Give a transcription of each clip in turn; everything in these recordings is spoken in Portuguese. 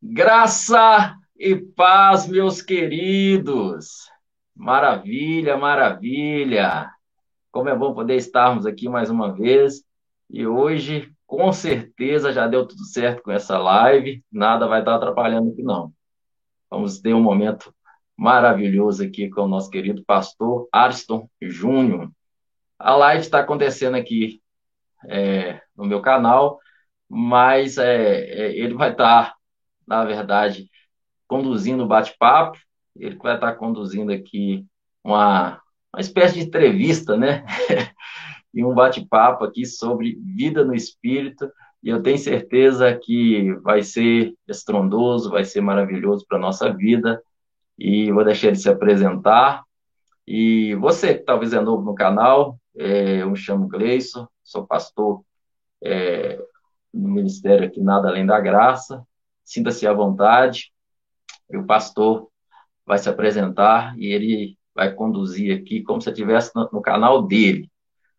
Graça e paz, meus queridos. Maravilha, maravilha. Como é bom poder estarmos aqui mais uma vez. E hoje, com certeza, já deu tudo certo com essa live. Nada vai estar atrapalhando aqui, não. Vamos ter um momento maravilhoso aqui com o nosso querido pastor Ariston Júnior. A live está acontecendo aqui é, no meu canal, mas é, é, ele vai estar, na verdade, conduzindo o bate-papo, ele vai estar conduzindo aqui uma, uma espécie de entrevista, né? e um bate-papo aqui sobre vida no espírito, e eu tenho certeza que vai ser estrondoso, vai ser maravilhoso para a nossa vida, e vou deixar ele se apresentar. E você que talvez é novo no canal, é, eu me chamo Gleison, sou pastor é, no ministério aqui Nada Além da Graça. Sinta-se à vontade. E o pastor vai se apresentar e ele vai conduzir aqui como se estivesse no, no canal dele.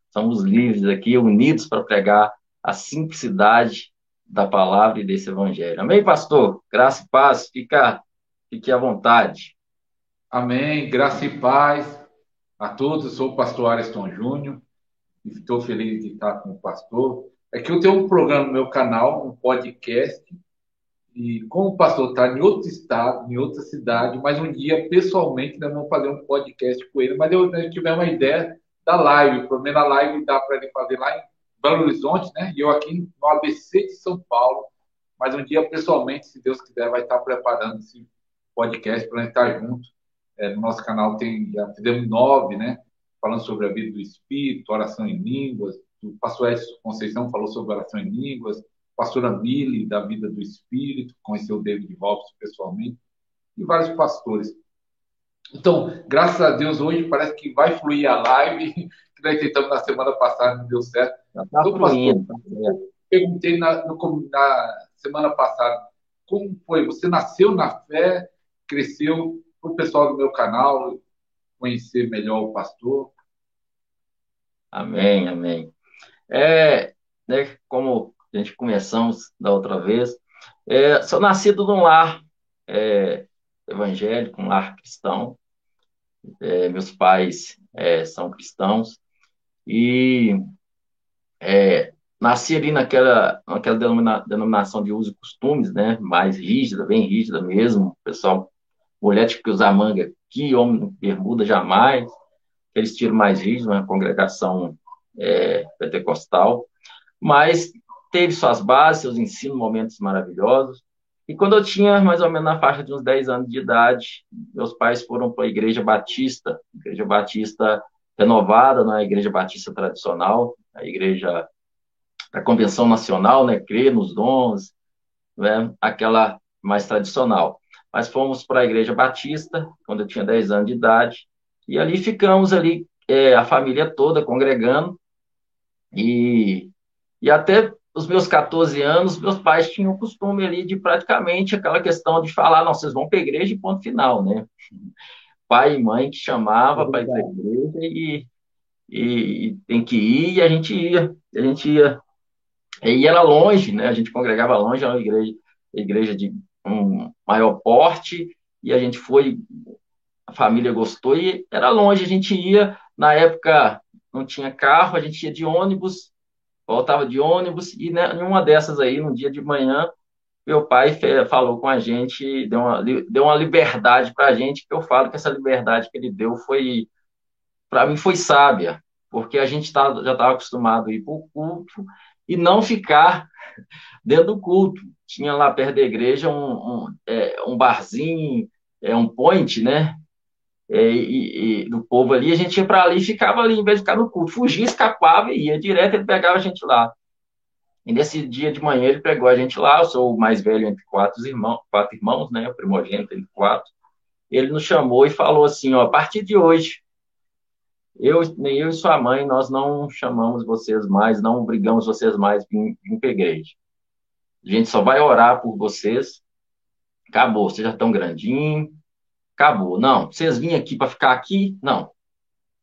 Somos livres aqui, unidos para pregar a simplicidade da palavra e desse evangelho. Amém, pastor? Graça e paz. Fica, fique à vontade. Amém. Graça e paz a todos. Eu sou o pastor Ariston Júnior e estou feliz de estar com o pastor. É que eu tenho um programa no meu canal, um podcast, e como o pastor está em outro estado, em outra cidade, mas um dia, pessoalmente, nós vamos fazer um podcast com ele. Mas eu, tive uma ideia da live, pelo menos a live dá para ele fazer lá em Belo Horizonte, né? E eu aqui no ABC de São Paulo. Mas um dia, pessoalmente, se Deus quiser, vai estar preparando esse podcast para estar junto. É, no nosso canal tem, já fizemos nove, né? Falando sobre a vida do Espírito, oração em línguas, o pastor Edson Conceição falou sobre oração em línguas, pastora Mili, da vida do Espírito, conheceu o David Robson pessoalmente, e vários pastores. Então, graças a Deus, hoje parece que vai fluir a live, que nós tentamos na semana passada, não deu certo. Já tá então. Pastor, perguntei na, no, na semana passada, como foi? Você nasceu na fé, cresceu, para o pessoal do meu canal conhecer melhor o pastor. Amém, amém. É, né, como a gente começamos da outra vez, é, sou nascido num lar é, evangélico, um lar cristão. É, meus pais é, são cristãos e é, nasci ali naquela, naquela denomina, denominação de uso e costumes, né, mais rígida, bem rígida mesmo. Pessoal, mulher tinha que usar manga que homem bermuda jamais. Aqueles tiros mais rígidos, uma congregação é, pentecostal, mas teve suas bases, seus ensinos, momentos maravilhosos. E quando eu tinha mais ou menos na faixa de uns 10 anos de idade, meus pais foram para a Igreja Batista, Igreja Batista renovada, não é a Igreja Batista tradicional, a Igreja da Convenção Nacional, né, crê nos dons, né, aquela mais tradicional. Mas fomos para a Igreja Batista, quando eu tinha 10 anos de idade, e ali ficamos ali, é, a família toda congregando, e, e até os meus 14 anos, meus pais tinham o costume ali de praticamente aquela questão de falar, não, vocês vão para a igreja e ponto final, né? Pai e mãe que chamava para ir para a igreja e, e, e, tem que ir, e a gente ia, a gente ia. E era longe, né? A gente congregava longe, era uma igreja, igreja de um maior porte, e a gente foi, a família gostou, e era longe, a gente ia, na época não tinha carro, a gente ia de ônibus, voltava de ônibus, e né, em uma dessas aí, no dia de manhã, meu pai falou com a gente, deu uma, deu uma liberdade para a gente, que eu falo que essa liberdade que ele deu foi, para mim, foi sábia, porque a gente tá, já estava acostumado a ir para o culto e não ficar dentro do culto. Tinha lá perto da igreja um, um, é, um barzinho, é, um point, né? É, e, e, do povo ali, a gente ia para ali e ficava ali, em vez de ficar no culto. Fugia, escapava e ia direto, ele pegava a gente lá. E nesse dia de manhã ele pegou a gente lá, eu sou o mais velho entre quatro irmãos, quatro irmãos, né, o primogênito entre quatro. Ele nos chamou e falou assim, ó, a partir de hoje, eu, nem eu e sua mãe, nós não chamamos vocês mais, não obrigamos vocês mais para a igreja. A gente só vai orar por vocês. Acabou, vocês já estão grandinhos, acabou. Não, vocês vêm aqui para ficar aqui? Não.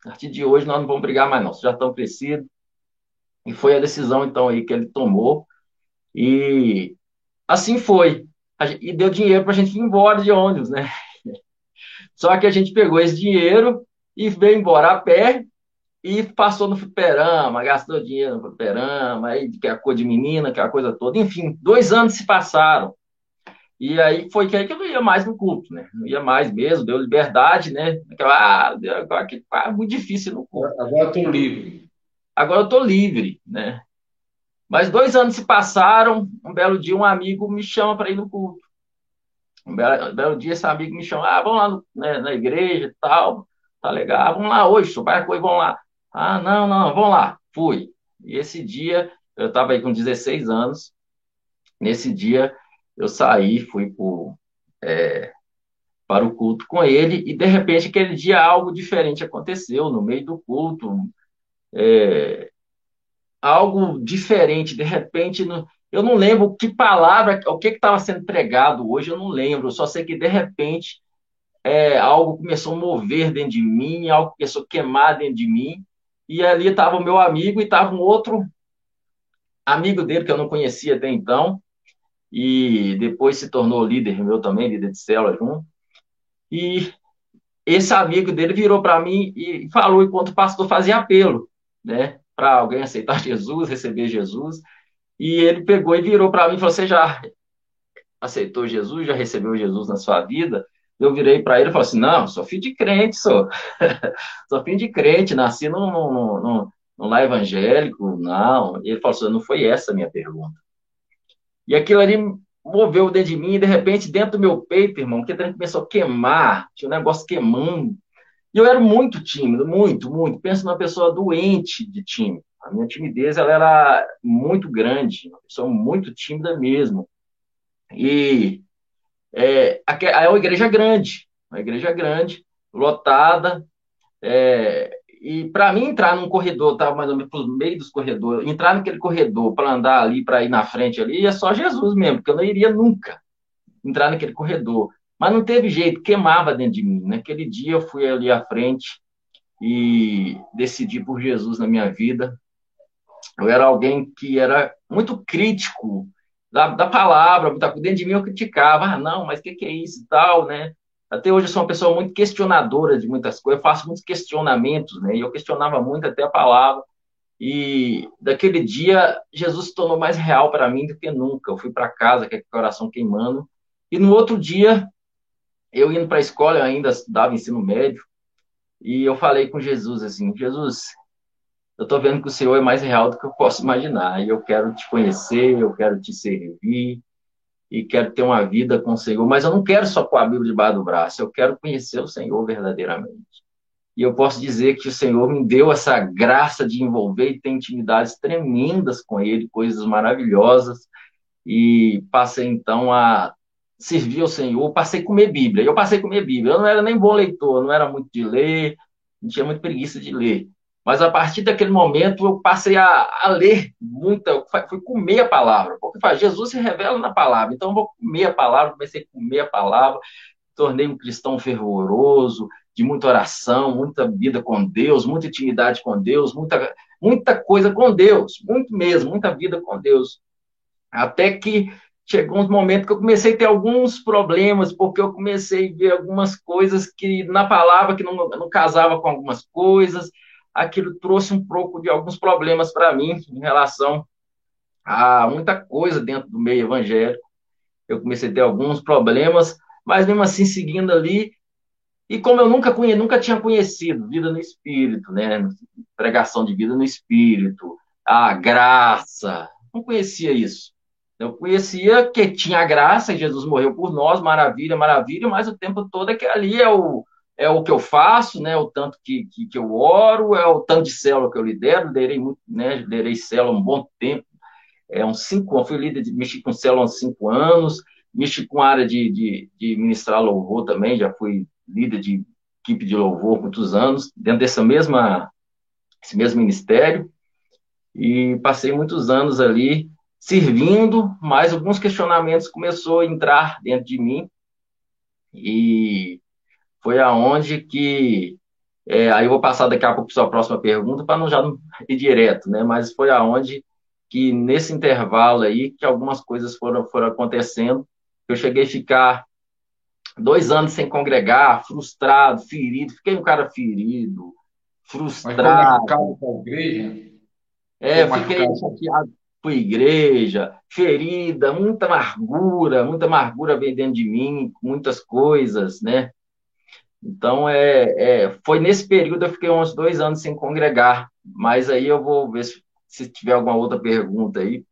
A partir de hoje nós não vamos brigar mais, não. Vocês já estão crescidos. E foi a decisão, então, aí que ele tomou. E assim foi. e deu dinheiro para a gente ir embora de ônibus, né? Só que a gente pegou esse dinheiro e veio embora a pé e passou no fliperama, gastou dinheiro no fliperama, aí que é a cor de menina, que é a coisa toda. Enfim, dois anos se passaram. E aí foi que aí que eu não ia mais no culto, né? Não ia mais mesmo, deu liberdade, né? Aquela, ah, agora que ah, muito difícil no culto. Agora eu estou livre. Agora eu estou livre, né? Mas dois anos se passaram, um belo dia um amigo me chama para ir no culto. Um belo, um belo, dia esse amigo me chama, ah, vamos lá no, né, na igreja e tal, tá legal, vamos lá hoje, seu pai vamos lá. Ah, não, não, vamos lá. Fui. E esse dia, eu estava aí com 16 anos, nesse dia eu saí, fui por, é, para o culto com ele, e de repente aquele dia algo diferente aconteceu no meio do culto. É, algo diferente, de repente, no, eu não lembro que palavra, o que estava sendo pregado hoje, eu não lembro, eu só sei que de repente é, algo começou a mover dentro de mim, algo começou a queimar dentro de mim, e ali estava o meu amigo e estava um outro amigo dele que eu não conhecia até então, e depois se tornou líder meu também, líder de célula junto. E esse amigo dele virou para mim e falou enquanto o pastor fazia apelo, né, para alguém aceitar Jesus, receber Jesus. E ele pegou e virou para mim e falou: Você já aceitou Jesus, já recebeu Jesus na sua vida? Eu virei para ele e falei assim: Não, sou filho de crente, sou. sou filho de crente, nasci no, no lá evangélico, não. E ele falou assim: Não foi essa a minha pergunta. E aquilo ali moveu dentro de mim, e de repente, dentro do meu peito, irmão, que começou a queimar, tinha um negócio queimando. E eu era muito tímido, muito, muito. Penso numa pessoa doente de time. A minha timidez ela era muito grande, uma pessoa muito tímida mesmo. E é, é uma igreja grande, uma igreja grande, lotada. É, e para mim entrar num corredor, estava mais ou menos no meio dos corredores, entrar naquele corredor para andar ali, para ir na frente ali, é só Jesus mesmo, porque eu não iria nunca entrar naquele corredor. Mas não teve jeito, queimava dentro de mim. Naquele dia eu fui ali à frente e decidi por Jesus na minha vida. Eu era alguém que era muito crítico da, da palavra, dentro de mim eu criticava, ah, não, mas o que, que é isso e tal, né? Até hoje eu sou uma pessoa muito questionadora de muitas coisas, eu faço muitos questionamentos, né? E eu questionava muito até a palavra. E daquele dia, Jesus se tornou mais real para mim do que nunca. Eu fui para casa com o coração queimando. E no outro dia, eu indo para a escola, eu ainda dava ensino médio, e eu falei com Jesus assim: Jesus, eu estou vendo que o Senhor é mais real do que eu posso imaginar, e eu quero te conhecer, eu quero te servir, e quero ter uma vida com o Senhor, mas eu não quero só com a Bíblia debaixo do braço, eu quero conhecer o Senhor verdadeiramente. E eu posso dizer que o Senhor me deu essa graça de envolver e ter intimidades tremendas com Ele, coisas maravilhosas, e passei então a servir ao Senhor, passei a comer Bíblia. Eu passei a comer Bíblia. Eu não era nem bom leitor, não era muito de ler, não tinha muita preguiça de ler. Mas a partir daquele momento eu passei a, a ler muita, fui comer a palavra, porque faz, Jesus se revela na palavra, então eu vou comer a palavra, comecei a comer a palavra, tornei um cristão fervoroso, de muita oração, muita vida com Deus, muita intimidade com Deus, muita, muita coisa com Deus, muito mesmo, muita vida com Deus. Até que chegou um momento que eu comecei a ter alguns problemas, porque eu comecei a ver algumas coisas que na palavra que não, não casava com algumas coisas, aquilo trouxe um pouco de alguns problemas para mim em relação a muita coisa dentro do meio evangélico. Eu comecei a ter alguns problemas, mas mesmo assim seguindo ali. E como eu nunca, conhe, nunca tinha conhecido vida no espírito, né? Pregação de vida no espírito, a graça, não conhecia isso. Eu conhecia que tinha graça, Jesus morreu por nós, maravilha, maravilha, mas o tempo todo é que ali é o, é o que eu faço, né? O tanto que, que, que eu oro, é o tanto de célula que eu lidero, liderei muito, né? Liderei célula um bom tempo, é uns cinco anos, fui líder de mexi com célula uns cinco anos, mexi com a área de, de, de ministrar louvor também, já fui líder de equipe de louvor muitos anos, dentro dessa mesma, esse mesmo ministério, e passei muitos anos ali servindo, mas alguns questionamentos começou a entrar dentro de mim, e foi aonde que é, aí eu vou passar daqui a pouco para a sua próxima pergunta para não já não ir direto, né? Mas foi aonde que nesse intervalo aí que algumas coisas foram foram acontecendo Eu cheguei a ficar dois anos sem congregar, frustrado, ferido. Fiquei um cara ferido, frustrado. Mas foi com a igreja? É, fiquei chateado com a igreja, ferida, muita amargura, muita amargura vem dentro de mim, muitas coisas, né? Então, é, é, foi nesse período eu fiquei uns dois anos sem congregar, mas aí eu vou ver se, se tiver alguma outra pergunta aí,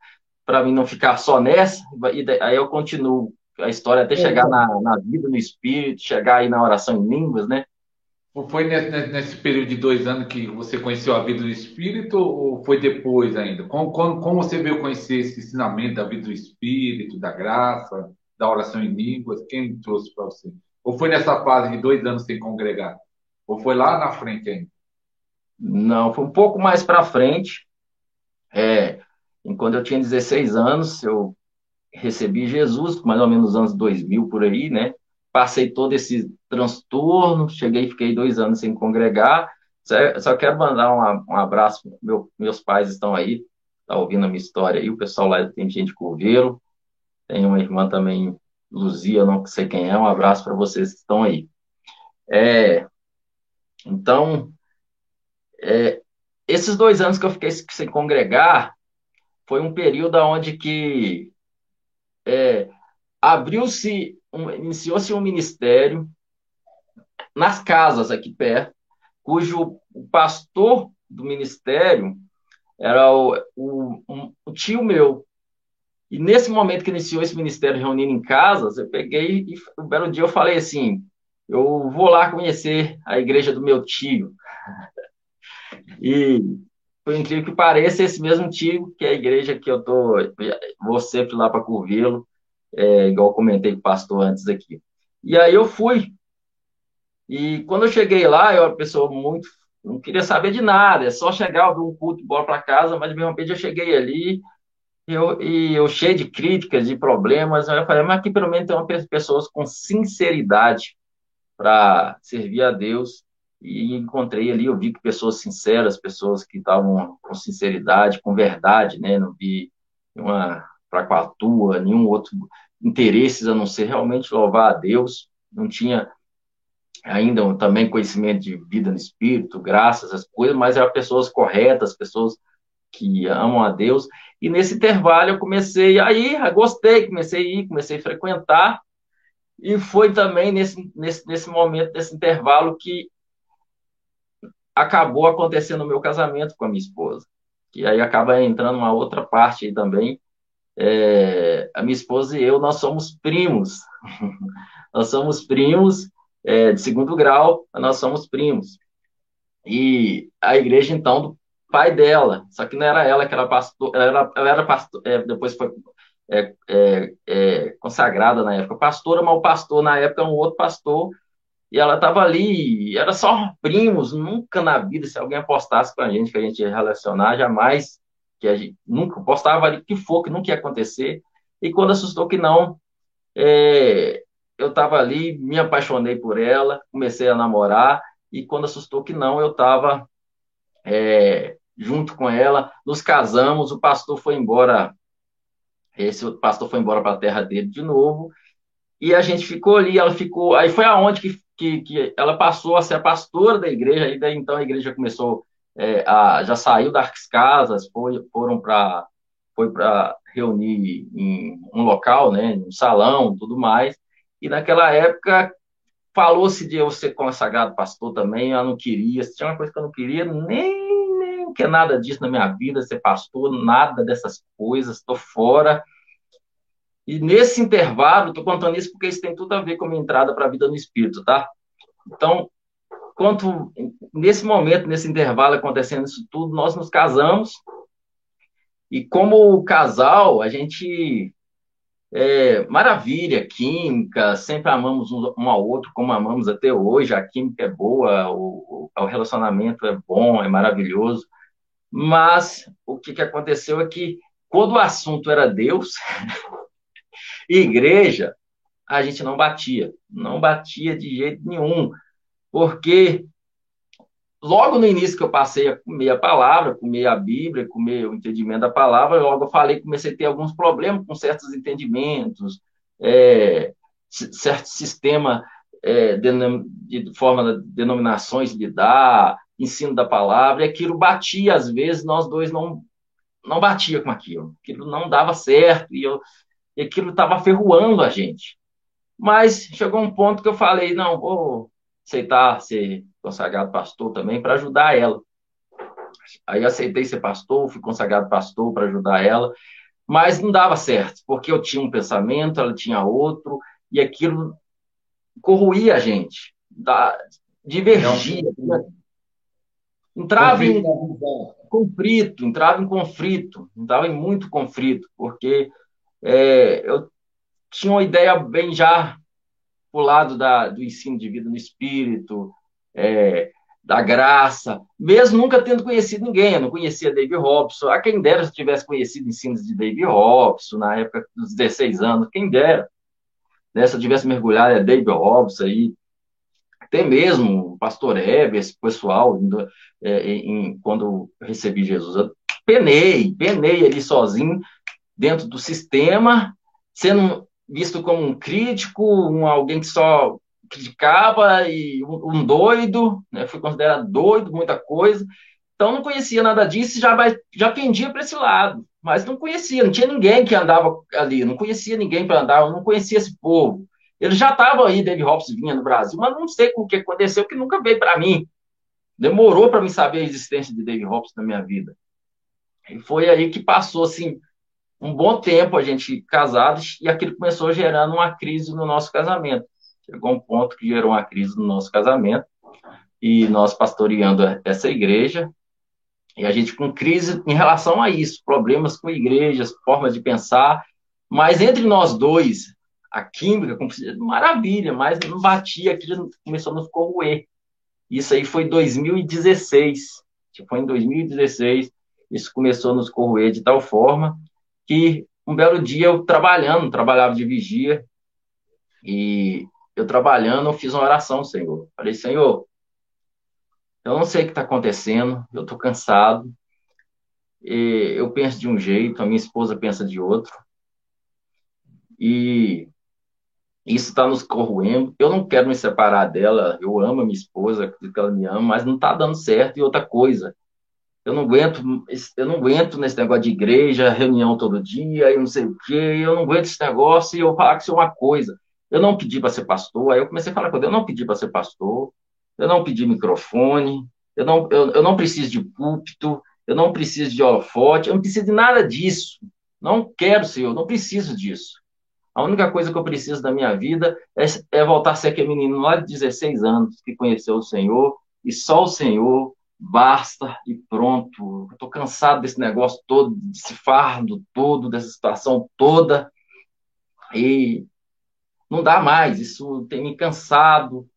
para mim não ficar só nessa, e aí eu continuo a história até chegar na, na vida, no espírito, chegar aí na oração em línguas, né? Foi nesse, nesse, período de dois anos que você conheceu a vida do Espírito ou foi depois ainda? Como, como, como, você veio conhecer esse ensinamento da vida do Espírito, da graça, da oração em línguas? Quem trouxe para você? Ou foi nessa fase de dois anos sem congregar? Ou foi lá na frente ainda? Não, foi um pouco mais para frente. É, enquanto eu tinha 16 anos, eu recebi Jesus, mais ou menos nos anos 2000 por aí, né? Passei todo esse transtorno, cheguei e fiquei dois anos sem congregar. Só, quero mandar um, um abraço, meu, meus pais estão aí, tá ouvindo a minha história aí, o pessoal lá tem gente de Coveiro, tem uma irmã também, Luzia, não sei quem é, um abraço para vocês que estão aí. É, então, é, esses dois anos que eu fiquei sem congregar, foi um período onde que é, abriu-se, um, iniciou-se um ministério nas casas aqui perto, cujo pastor do ministério era o, o, um, um tio meu. E nesse momento que iniciou esse ministério reunindo em casas, eu peguei e um belo dia eu falei assim: eu vou lá conhecer a igreja do meu tio. E por incrível que pareça, esse mesmo tio, que é a igreja que eu tô, vou sempre lá para Curvelo, é, igual comentei com o pastor antes aqui. E aí eu fui. E quando eu cheguei lá, eu era uma pessoa muito. Não queria saber de nada, é só chegar, ouvir um culto, bora para casa, mas de repente eu cheguei ali, eu, e eu cheio de críticas, de problemas, eu falei, mas aqui pelo menos tem uma pessoas com sinceridade para servir a Deus e encontrei ali, eu vi que pessoas sinceras, pessoas que estavam com sinceridade, com verdade, né? Não vi uma fracatua, nenhum outro interesses a não ser realmente louvar a Deus. Não tinha ainda também conhecimento de vida no espírito, graças às coisas, mas eram pessoas corretas, pessoas que amam a Deus. E nesse intervalo eu comecei a ir, gostei, comecei a ir, comecei a frequentar. E foi também nesse, nesse, nesse momento, nesse intervalo, que acabou acontecendo o meu casamento com a minha esposa. E aí acaba entrando uma outra parte aí também. É, a minha esposa e eu, nós somos primos. nós somos primos é, de segundo grau, nós somos primos. E a igreja, então, pai dela, só que não era ela que era pastor, ela era, ela era pastor, é, depois foi é, é, é, consagrada na época pastora, mas o pastor na época é um outro pastor e ela estava ali, era só primos, nunca na vida, se alguém apostasse com a gente que a gente ia relacionar, jamais, que a gente nunca postava ali que for, que nunca ia acontecer. E quando assustou que não, é, eu estava ali, me apaixonei por ela, comecei a namorar, e quando assustou que não, eu estava é, junto com ela, nos casamos, o pastor foi embora, esse pastor foi embora para a terra dele de novo, e a gente ficou ali, ela ficou, aí foi aonde que que, que ela passou a ser a pastora da igreja, e daí então a igreja começou é, a, já saiu das casas, foi, foram para foi para reunir em um local, né, um salão, tudo mais. E naquela época falou-se de eu ser consagrado pastor também, eu não queria, tinha uma coisa que eu não queria, nem, nem que nada disso na minha vida, ser pastor, nada dessas coisas, estou fora. E nesse intervalo, estou contando isso porque isso tem tudo a ver com a minha entrada para a vida no Espírito, tá? Então, quanto nesse momento, nesse intervalo acontecendo isso tudo, nós nos casamos. E como casal, a gente é, maravilha, química, sempre amamos um ao outro como amamos até hoje. A química é boa, o, o relacionamento é bom, é maravilhoso. Mas o que, que aconteceu é que quando o assunto era Deus, igreja, a gente não batia, não batia de jeito nenhum, porque logo no início que eu passei a comer a palavra, comer a Bíblia, comer o entendimento da palavra, logo eu falei, comecei a ter alguns problemas com certos entendimentos, é, certo sistema é, de, de, forma de denominações de dar, ensino da palavra, e aquilo batia às vezes, nós dois não não batia com aquilo, aquilo não dava certo, e, eu, e aquilo estava ferroando a gente. Mas chegou um ponto que eu falei, não, vou aceitar ser consagrado pastor também para ajudar ela. Aí aceitei ser pastor, fui consagrado pastor para ajudar ela, mas não dava certo, porque eu tinha um pensamento, ela tinha outro, e aquilo corroía a gente, da, divergia. Né? Entrava em conflito, entrava em conflito, entrava em muito conflito, porque é, eu tinha uma ideia bem já o lado da, do ensino de vida no espírito, é, da graça, mesmo nunca tendo conhecido ninguém, eu não conhecia David Robson, a quem dera se tivesse conhecido ensinos de David Robson, na época dos 16 anos, quem dera, né, se eu tivesse mergulhado é David Robson aí, até mesmo o pastor Hebe, esse pessoal, é, em, quando recebi Jesus, eu penei, penei ali sozinho, dentro do sistema, sendo visto como um crítico, um, alguém que só criticava e um, um doido, né? fui considerado doido, muita coisa. Então não conhecia nada disso, já já pendia para esse lado, mas não conhecia, não tinha ninguém que andava ali, não conhecia ninguém para andar, não conhecia esse povo. Ele já estava aí, David Hobbs vinha no Brasil, mas não sei o que aconteceu, que nunca veio para mim. Demorou para mim saber a existência de David Hobbs na minha vida. E foi aí que passou assim um bom tempo a gente casados e aquilo começou gerando uma crise no nosso casamento. Chegou um ponto que gerou uma crise no nosso casamento e nós pastoreando essa igreja e a gente com crise em relação a isso, problemas com igrejas, formas de pensar, mas entre nós dois, a química, maravilha, mas não batia, aquilo começou a nos corroer. Isso aí foi 2016, foi em 2016, isso começou a nos corroer de tal forma que um belo dia eu trabalhando, trabalhava de vigia, e eu trabalhando, eu fiz uma oração, Senhor. Falei, Senhor, eu não sei o que está acontecendo, eu estou cansado, eu penso de um jeito, a minha esposa pensa de outro, e isso está nos corroendo. Eu não quero me separar dela, eu amo a minha esposa, acredito que ela me ama, mas não está dando certo. E outra coisa, eu não aguento, eu não aguento nesse negócio de igreja, reunião todo dia, e não sei o quê, eu não aguento esse negócio, e eu falar que isso é uma coisa. Eu não pedi para ser pastor, aí eu comecei a falar com ele, eu não pedi para ser pastor, eu não pedi microfone, eu não, eu, eu não preciso de púlpito, eu não preciso de holofote, eu não preciso de nada disso. Não quero, Senhor, não preciso disso. A única coisa que eu preciso da minha vida é, é voltar a ser aquele menino lá de 16 anos que conheceu o Senhor, e só o Senhor basta e pronto. Estou cansado desse negócio todo, desse fardo todo, dessa situação toda. E não dá mais, isso tem me cansado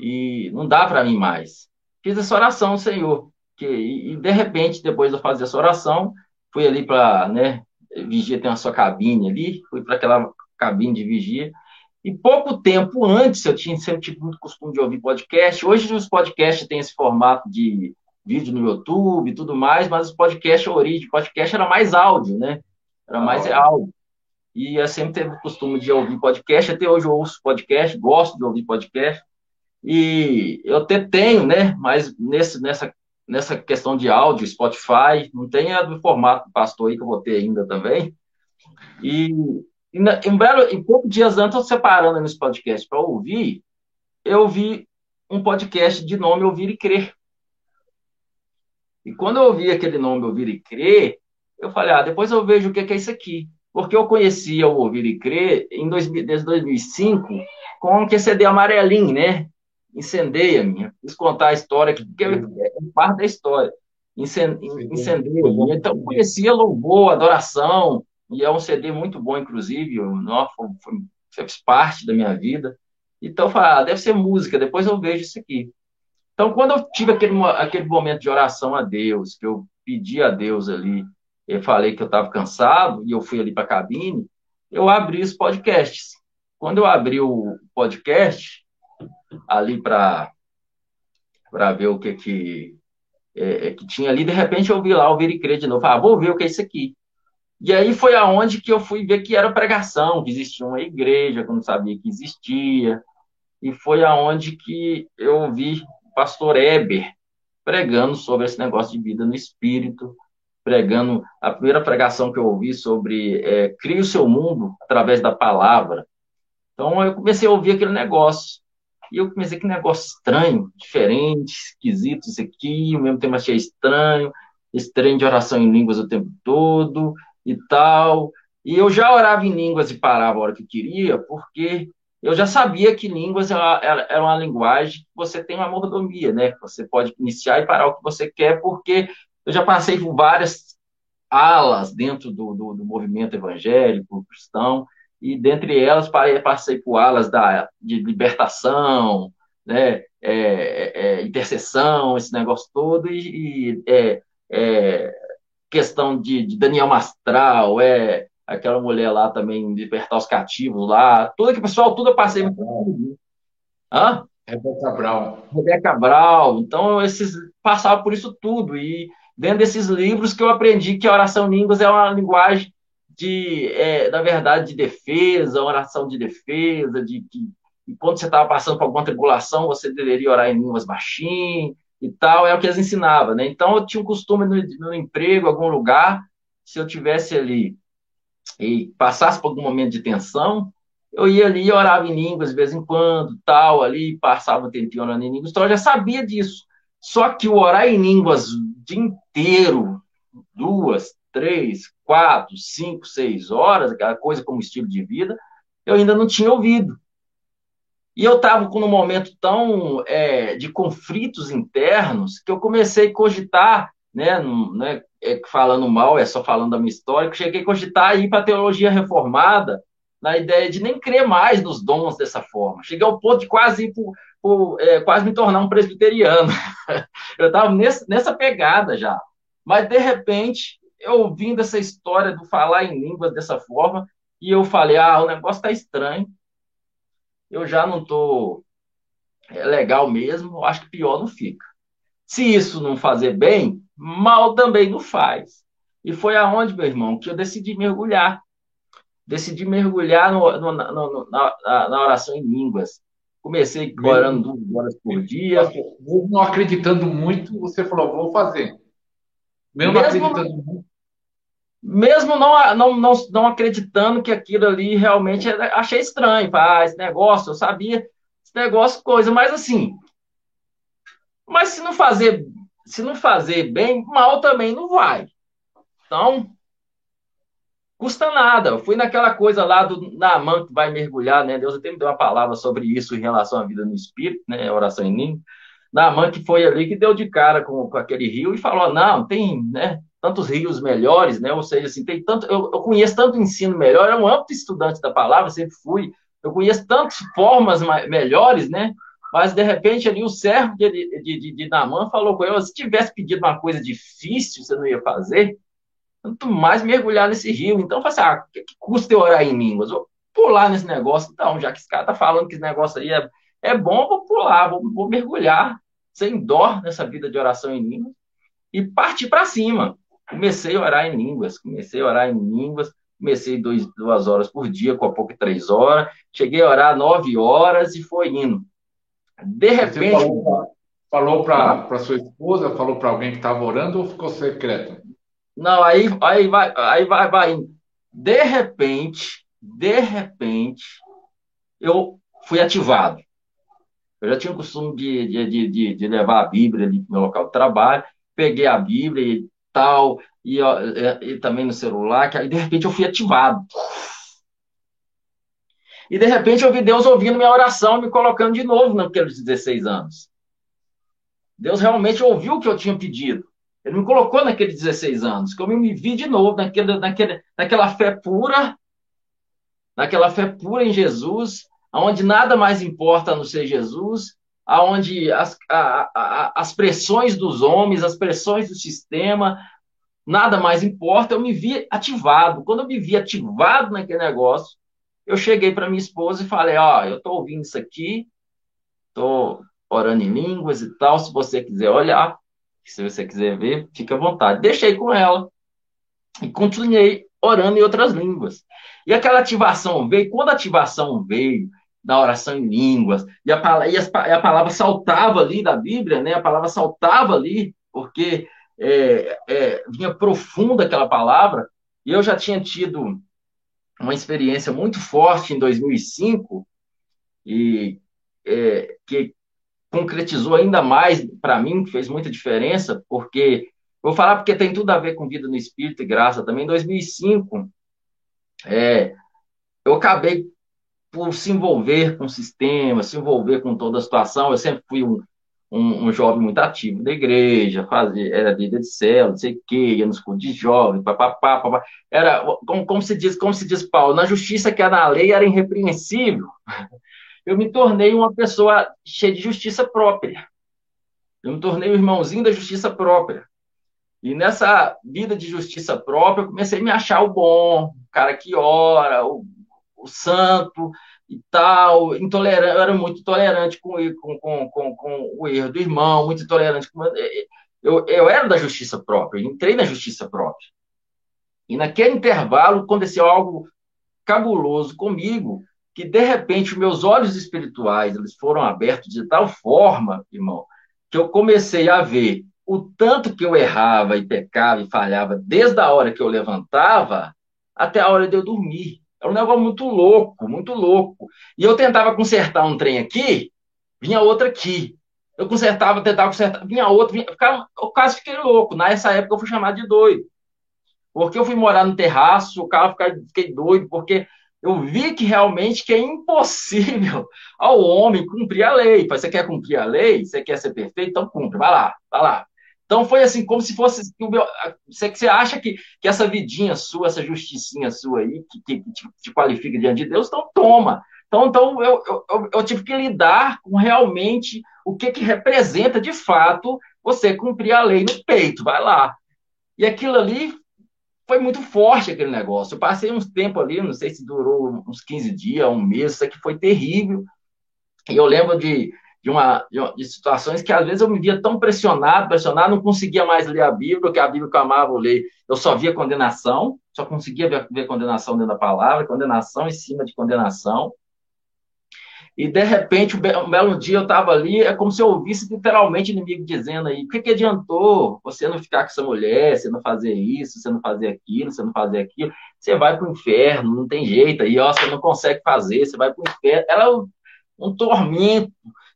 e não dá para mim mais. Fiz essa oração, Senhor, que, e, de repente, depois de eu fazer essa oração, fui ali para, né, vigia tem a sua cabine ali, fui para aquela cabine de vigia, e pouco tempo antes, eu tinha sempre tive muito costume de ouvir podcast. Hoje os podcasts têm esse formato de vídeo no YouTube e tudo mais, mas os podcasts, a origem podcast era mais áudio, né? Era mais ah, áudio. E eu sempre teve o costume de ouvir podcast, até hoje eu ouço podcast, gosto de ouvir podcast. E eu até tenho, né? Mas nesse, nessa, nessa questão de áudio, Spotify, não tem a do formato do pastor aí que eu vou ter ainda também. E em, belo, em poucos dias antes, eu separando nesse podcast para ouvir, eu vi um podcast de nome Ouvir e Crer. E quando eu ouvi aquele nome Ouvir e Crer, eu falei, ah, depois eu vejo o que é isso aqui. Porque eu conhecia o Ouvir e Crer em dois, desde 2005 com o CD amarelinho, né? Incendeia-me. Quis contar a história, porque é parte da história. Incendeia-me. Então, eu conhecia louvor, adoração, e é um CD muito bom, inclusive, fez parte da minha vida. Então eu falei, ah, deve ser música, depois eu vejo isso aqui. Então, quando eu tive aquele, aquele momento de oração a Deus, que eu pedi a Deus ali, eu falei que eu estava cansado, e eu fui ali para a cabine, eu abri os podcasts. Quando eu abri o podcast, ali para ver o que que, é, é, que tinha ali, de repente eu vi lá o e Crer de novo. Ah, vou ver o que é isso aqui. E aí foi aonde que eu fui ver que era pregação, que existia uma igreja, que eu não sabia que existia. E foi aonde que eu vi o pastor Eber pregando sobre esse negócio de vida no espírito, pregando a primeira pregação que eu ouvi sobre é, crie o seu mundo através da palavra. Então eu comecei a ouvir aquele negócio. E eu comecei que negócio estranho, diferente, esquisito isso aqui, ao mesmo tempo achei estranho, estranho de oração em línguas o tempo todo e tal. E eu já orava em línguas e parava a hora que queria, porque eu já sabia que línguas era uma linguagem que você tem uma mordomia, né? Você pode iniciar e parar o que você quer, porque eu já passei por várias alas dentro do, do, do movimento evangélico, cristão, e dentre elas passei por alas da, de libertação, né, é, é, intercessão, esse negócio todo, e, e é, questão de, de, Daniel Mastral, é aquela mulher lá também, libertar os cativos lá, tudo que, pessoal, tudo eu passei. Hã? Rebeca Brown. Rebeca Brown. Então, esses passavam por isso tudo. E dentro desses livros que eu aprendi que a oração em línguas é uma linguagem de, é, na verdade, de defesa, oração de defesa, de que quando você estava passando por alguma tribulação, você deveria orar em línguas baixinho e tal, é o que eles ensinavam, né? Então, eu tinha um costume no, no emprego, algum lugar, se eu tivesse ali e passasse por algum momento de tensão, eu ia ali e orava em línguas de vez em quando, tal, ali, passava um tempinho orando em línguas, então eu já sabia disso. Só que o orar em línguas o dia inteiro, duas, três, quatro, cinco, seis horas, aquela coisa como estilo de vida, eu ainda não tinha ouvido. E eu estava com um momento tão é, de conflitos internos que eu comecei a cogitar, né, né é, falando mal, é só falando da minha história, que cheguei a cogitar ir para a teologia reformada, na ideia de nem crer mais nos dons dessa forma. Cheguei ao ponto de quase ir por, é, quase me tornar um presbiteriano. eu estava nessa pegada já. Mas, de repente, eu ouvindo essa história do falar em línguas dessa forma, e eu falei, ah, o negócio está estranho, eu já não estou é legal mesmo, eu acho que pior não fica. Se isso não fazer bem, mal também não faz. E foi aonde, meu irmão, que eu decidi mergulhar. Decidi mergulhar no, no, no, na, na, oração em línguas. Comecei orando duas horas por dia. Não acreditando muito, você falou, vou fazer. Mesmo, mesmo acreditando muito mesmo não, não, não, não acreditando que aquilo ali realmente era, achei estranho, ah, esse negócio, eu sabia, esse negócio, coisa, mas assim, mas se não fazer, se não fazer bem, mal também não vai. Então, custa nada. Eu fui naquela coisa lá do Naaman que vai mergulhar, né? Deus até me deu uma palavra sobre isso em relação à vida no espírito, né? Oração em língua. Naaman que foi ali que deu de cara com, com aquele rio e falou: não, tem, né? Tantos rios melhores, né? Ou seja, assim, tem tanto, eu, eu conheço tanto ensino melhor, eu é um amplo estudante da palavra, sempre fui. Eu conheço tantas formas melhores, né? Mas de repente ali o servo de, de, de, de Namã falou com ele: se tivesse pedido uma coisa difícil, você não ia fazer. Quanto mais mergulhar nesse rio. Então, eu falei assim: ah, que, que custa eu orar em línguas? Vou pular nesse negócio. Então, já que esse cara tá falando que esse negócio aí é, é bom, vou pular, vou, vou mergulhar sem dó nessa vida de oração em línguas e partir para cima comecei a orar em línguas, comecei a orar em línguas, comecei dois, duas horas por dia, com a pouco três horas, cheguei a orar nove horas e foi indo. De repente. Você falou para sua esposa, falou para alguém que estava orando ou ficou secreto? Não, aí, aí vai, aí vai, vai indo. De repente, de repente, eu fui ativado. Eu já tinha o costume de, de, de, de levar a Bíblia ali para o meu local de trabalho, peguei a Bíblia e tal, e, é, e, também no celular, que aí de repente eu fui ativado. E de repente eu vi Deus ouvindo minha oração, me colocando de novo naqueles 16 anos. Deus realmente ouviu o que eu tinha pedido. Ele me colocou naqueles 16 anos, que eu me vi de novo naquele, naquele, naquela fé pura, naquela fé pura em Jesus, onde nada mais importa a não ser Jesus, aonde as, a, a, as pressões dos homens, as pressões do sistema, nada mais importa, eu me vi ativado. Quando eu me vi ativado naquele negócio, eu cheguei para minha esposa e falei: Ó, oh, eu estou ouvindo isso aqui, estou orando em línguas e tal. Se você quiser olhar, se você quiser ver, fique à vontade. Deixei com ela e continuei orando em outras línguas. E aquela ativação veio, quando a ativação veio, da oração em línguas, e a, e a, palavra saltava ali da Bíblia, né? A palavra saltava ali, porque é, é, vinha profunda aquela palavra, e eu já tinha tido uma experiência muito forte em 2005, e é, que concretizou ainda mais para mim, fez muita diferença, porque vou falar porque tem tudo a ver com vida no Espírito e graça também. Em 2005, é, eu acabei por se envolver com o sistema, se envolver com toda a situação. Eu sempre fui um, um, um jovem muito ativo da igreja, fazia, era líder de célula, não sei o quê, ia nos cultos de jovens, papapá, papapá. Era, como, como, se diz, como se diz Paulo, na justiça que é na lei era irrepreensível. Eu me tornei uma pessoa cheia de justiça própria. Eu me tornei o irmãozinho da justiça própria. E nessa vida de justiça própria, eu comecei a me achar o bom, o cara que ora, o o santo e tal, intolerante, eu era muito intolerante com, com, com, com, o erro do irmão, muito intolerante com. Eu, eu era da justiça própria, entrei na justiça própria. E naquele intervalo aconteceu algo cabuloso comigo, que de repente meus olhos espirituais eles foram abertos de tal forma, irmão, que eu comecei a ver o tanto que eu errava e pecava e falhava desde a hora que eu levantava até a hora de eu dormir. Era um negócio muito louco, muito louco. E eu tentava consertar um trem aqui, vinha outro aqui. Eu consertava, tentava consertar, vinha outro, vinha, eu quase fiquei louco. Nessa época eu fui chamado de doido. Porque eu fui morar no terraço, o carro fiquei doido, porque eu vi que realmente que é impossível ao homem cumprir a lei. Você quer cumprir a lei? Você quer ser perfeito? Então cumpre, vai lá, vai lá. Então foi assim, como se fosse. Você, você acha que, que essa vidinha sua, essa justicinha sua aí, que, que te, te, qualifica diante de Deus, então toma. Então, então eu, eu, eu, tive que lidar com realmente o que, que representa de fato você cumprir a lei no peito, vai lá. E aquilo ali foi muito forte aquele negócio. Eu passei uns tempo ali, não sei se durou uns 15 dias, um mês, isso aqui foi terrível. E eu lembro de, de, uma, de, uma, de, situações que às vezes eu me via tão pressionado, pressionado, não conseguia mais ler a Bíblia, porque a Bíblia que eu amava ler, eu só via condenação, só conseguia ver, ver condenação dentro da palavra, condenação em cima de condenação. E de repente, um belo dia eu estava ali, é como se eu ouvisse literalmente o inimigo dizendo aí: o que, que adiantou você não ficar com essa mulher, você não fazer isso, você não fazer aquilo, você não fazer aquilo? Você vai para o inferno, não tem jeito, aí ó, você não consegue fazer, você vai para o inferno. Era um tormento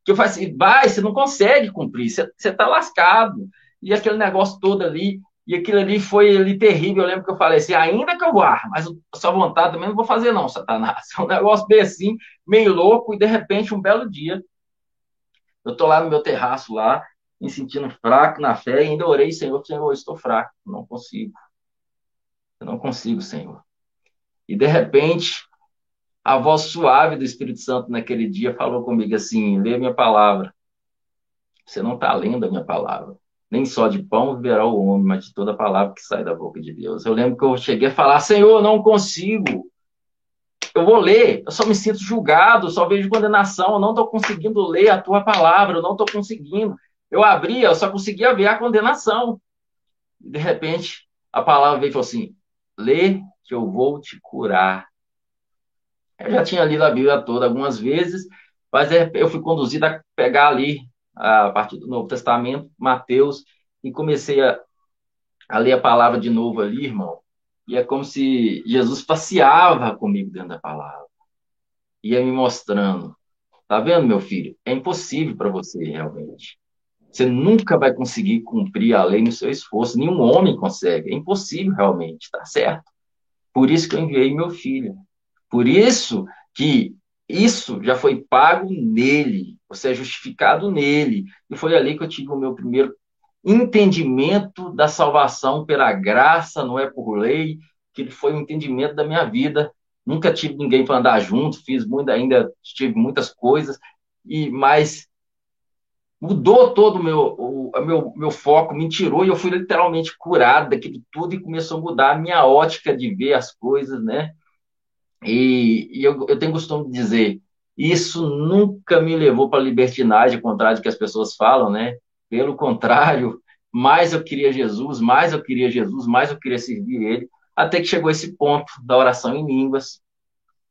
que eu falei assim, vai, você não consegue cumprir, você, você tá lascado. E aquele negócio todo ali, e aquilo ali foi ali terrível. Eu lembro que eu falei assim, ainda que eu vá, mas a sua vontade também não vou fazer não, Satanás. É um negócio bem assim, meio louco, e de repente, um belo dia, eu tô lá no meu terraço lá, me sentindo fraco na fé, e ainda orei, Senhor, Senhor, eu estou fraco, não consigo. Eu não consigo, Senhor. E de repente, a voz suave do Espírito Santo naquele dia falou comigo assim: lê minha palavra. Você não está lendo a minha palavra. Nem só de pão viverá o homem, mas de toda a palavra que sai da boca de Deus. Eu lembro que eu cheguei a falar: Senhor, não consigo. Eu vou ler, eu só me sinto julgado, só vejo condenação, eu não estou conseguindo ler a tua palavra, eu não estou conseguindo. Eu abria, eu só conseguia ver a condenação. De repente, a palavra veio e falou assim: lê que eu vou te curar eu já tinha lido a Bíblia toda algumas vezes, mas eu fui conduzido a pegar ali, a partir do Novo Testamento, Mateus, e comecei a, a ler a palavra de novo ali, irmão. E é como se Jesus passeava comigo dentro da palavra. Ia me mostrando. Tá vendo, meu filho? É impossível para você, realmente. Você nunca vai conseguir cumprir a lei no seu esforço. Nenhum homem consegue. É impossível, realmente. Tá certo? Por isso que eu enviei meu filho. Por isso que isso já foi pago nele, você é justificado nele. E foi ali que eu tive o meu primeiro entendimento da salvação pela graça, não é por lei, que foi um entendimento da minha vida. Nunca tive ninguém para andar junto, fiz muito ainda, tive muitas coisas, e mas mudou todo o meu, o, meu, meu foco, me tirou e eu fui literalmente curado daquilo tudo e começou a mudar a minha ótica de ver as coisas, né? E, e eu, eu tenho costume de dizer, isso nunca me levou para a libertinagem, ao contrário do que as pessoas falam, né? Pelo contrário, mais eu queria Jesus, mais eu queria Jesus, mais eu queria servir Ele. até que chegou esse ponto da oração em línguas,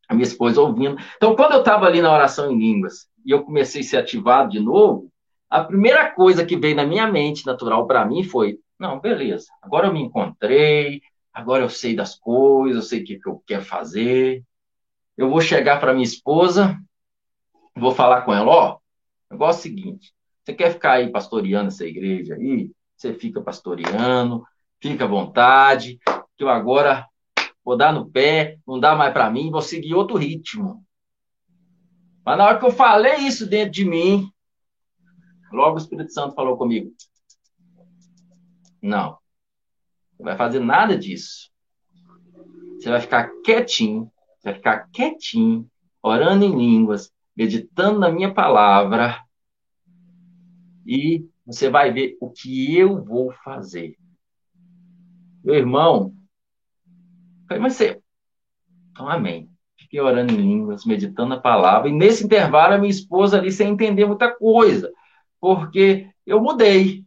a minha esposa ouvindo. Então, quando eu estava ali na oração em línguas e eu comecei a ser ativado de novo, a primeira coisa que veio na minha mente, natural para mim, foi: não, beleza, agora eu me encontrei, agora eu sei das coisas, eu sei o que, que eu quero fazer. Eu vou chegar para minha esposa, vou falar com ela: ó, o negócio é o seguinte, você quer ficar aí pastoreando essa igreja aí? Você fica pastoreando, fica à vontade, que eu agora vou dar no pé, não dá mais para mim, vou seguir outro ritmo. Mas na hora que eu falei isso dentro de mim, logo o Espírito Santo falou comigo: Não, não vai fazer nada disso. Você vai ficar quietinho, vai ficar quietinho, orando em línguas, meditando na minha palavra, e você vai ver o que eu vou fazer. Meu irmão, falei, mas você. Então, amém. Fiquei orando em línguas, meditando a palavra, e nesse intervalo a minha esposa ali sem entender muita coisa, porque eu mudei.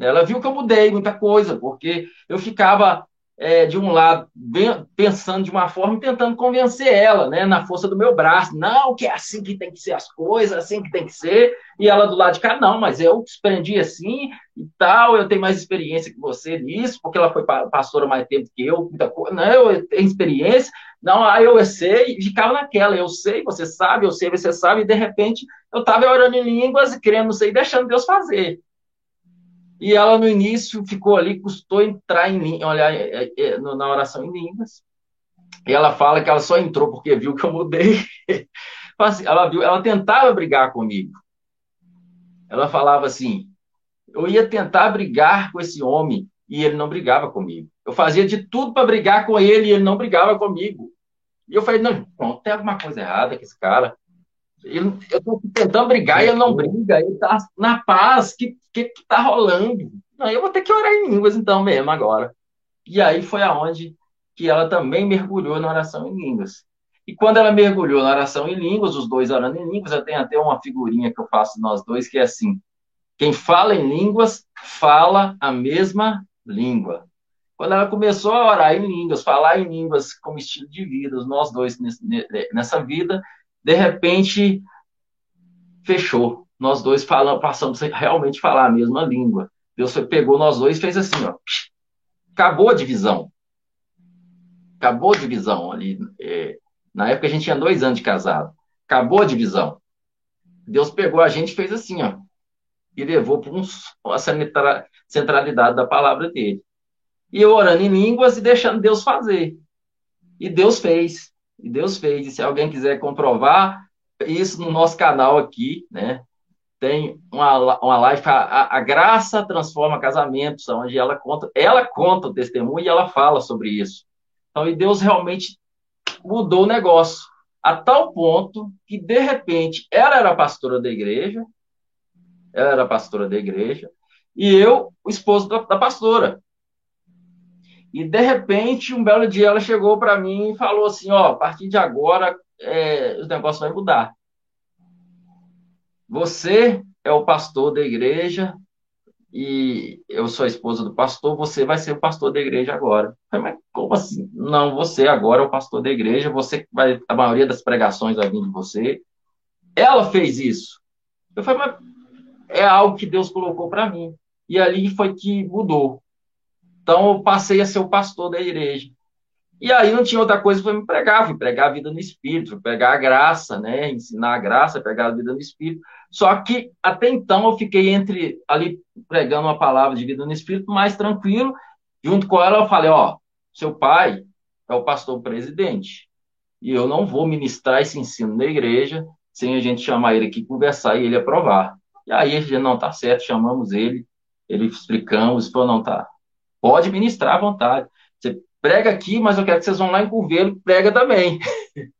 Ela viu que eu mudei muita coisa, porque eu ficava é, de um lado, pensando de uma forma e tentando convencer ela, né, na força do meu braço. Não, que é assim que tem que ser as coisas, assim que tem que ser. E ela do lado de cá, não, mas eu aprendi assim e tal, eu tenho mais experiência que você nisso, porque ela foi pastora mais tempo que eu, muita coisa. Não, eu tenho experiência. Não, aí eu sei, ficava naquela, eu sei, você sabe, eu sei, você sabe, e de repente eu estava orando em línguas e querendo, não sei, deixando Deus fazer. E ela, no início, ficou ali, custou entrar em olhar é, é, é, na oração em línguas. E ela fala que ela só entrou porque viu que eu mudei. Assim, ela, viu, ela tentava brigar comigo. Ela falava assim: eu ia tentar brigar com esse homem e ele não brigava comigo. Eu fazia de tudo para brigar com ele e ele não brigava comigo. E eu falei: não, pronto, tem alguma coisa errada com esse cara. Ele, eu estou tentando brigar e ele não briga, ele está na paz. O que, que, que tá rolando? Não, eu vou ter que orar em línguas então mesmo agora. E aí foi aonde que ela também mergulhou na oração em línguas. E quando ela mergulhou na oração em línguas, os dois orando em línguas, eu tenho até uma figurinha que eu faço nós dois, que é assim: quem fala em línguas, fala a mesma língua. Quando ela começou a orar em línguas, falar em línguas como estilo de vida, nós dois nessa vida, de repente, fechou. Nós dois falamos, passamos a realmente falar a mesma língua. Deus pegou nós dois e fez assim, ó. Acabou a divisão. Acabou a divisão ali. É, na época a gente tinha dois anos de casado. Acabou a divisão. Deus pegou a gente e fez assim, ó. E levou para a centralidade da palavra dele. E eu orando em línguas e deixando Deus fazer. E Deus fez. E Deus fez. E se alguém quiser comprovar isso no nosso canal aqui, né? Tem uma, uma live, a, a Graça Transforma Casamentos, onde ela conta, ela conta o testemunho e ela fala sobre isso. Então, e Deus realmente mudou o negócio. A tal ponto que, de repente, ela era pastora da igreja, ela era pastora da igreja, e eu, o esposo da, da pastora. E de repente, um belo dia ela chegou para mim e falou assim: ó, a partir de agora é, o negócio vai mudar. Você é o pastor da igreja e eu sou a esposa do pastor, você vai ser o pastor da igreja agora. Falei, mas como assim? Não, você agora é o pastor da igreja, você vai, a maioria das pregações vai vir de você. Ela fez isso. Eu falei, mas é algo que Deus colocou para mim. E ali foi que mudou. Então eu passei a ser o pastor da igreja. E aí não tinha outra coisa para me pregar, fui pregar a vida no Espírito, pregar a graça, né? Ensinar a graça, pregar a vida no Espírito. Só que até então eu fiquei entre ali pregando uma palavra de vida no Espírito mais tranquilo. Junto com ela eu falei, ó, seu pai é o pastor presidente. E eu não vou ministrar esse ensino na igreja sem a gente chamar ele aqui, conversar e ele aprovar. E aí gente não tá certo, chamamos ele, ele explicamos, falou, não tá, Pode ministrar à vontade. Você prega aqui, mas eu quero que vocês vão lá em Curvelo prega também.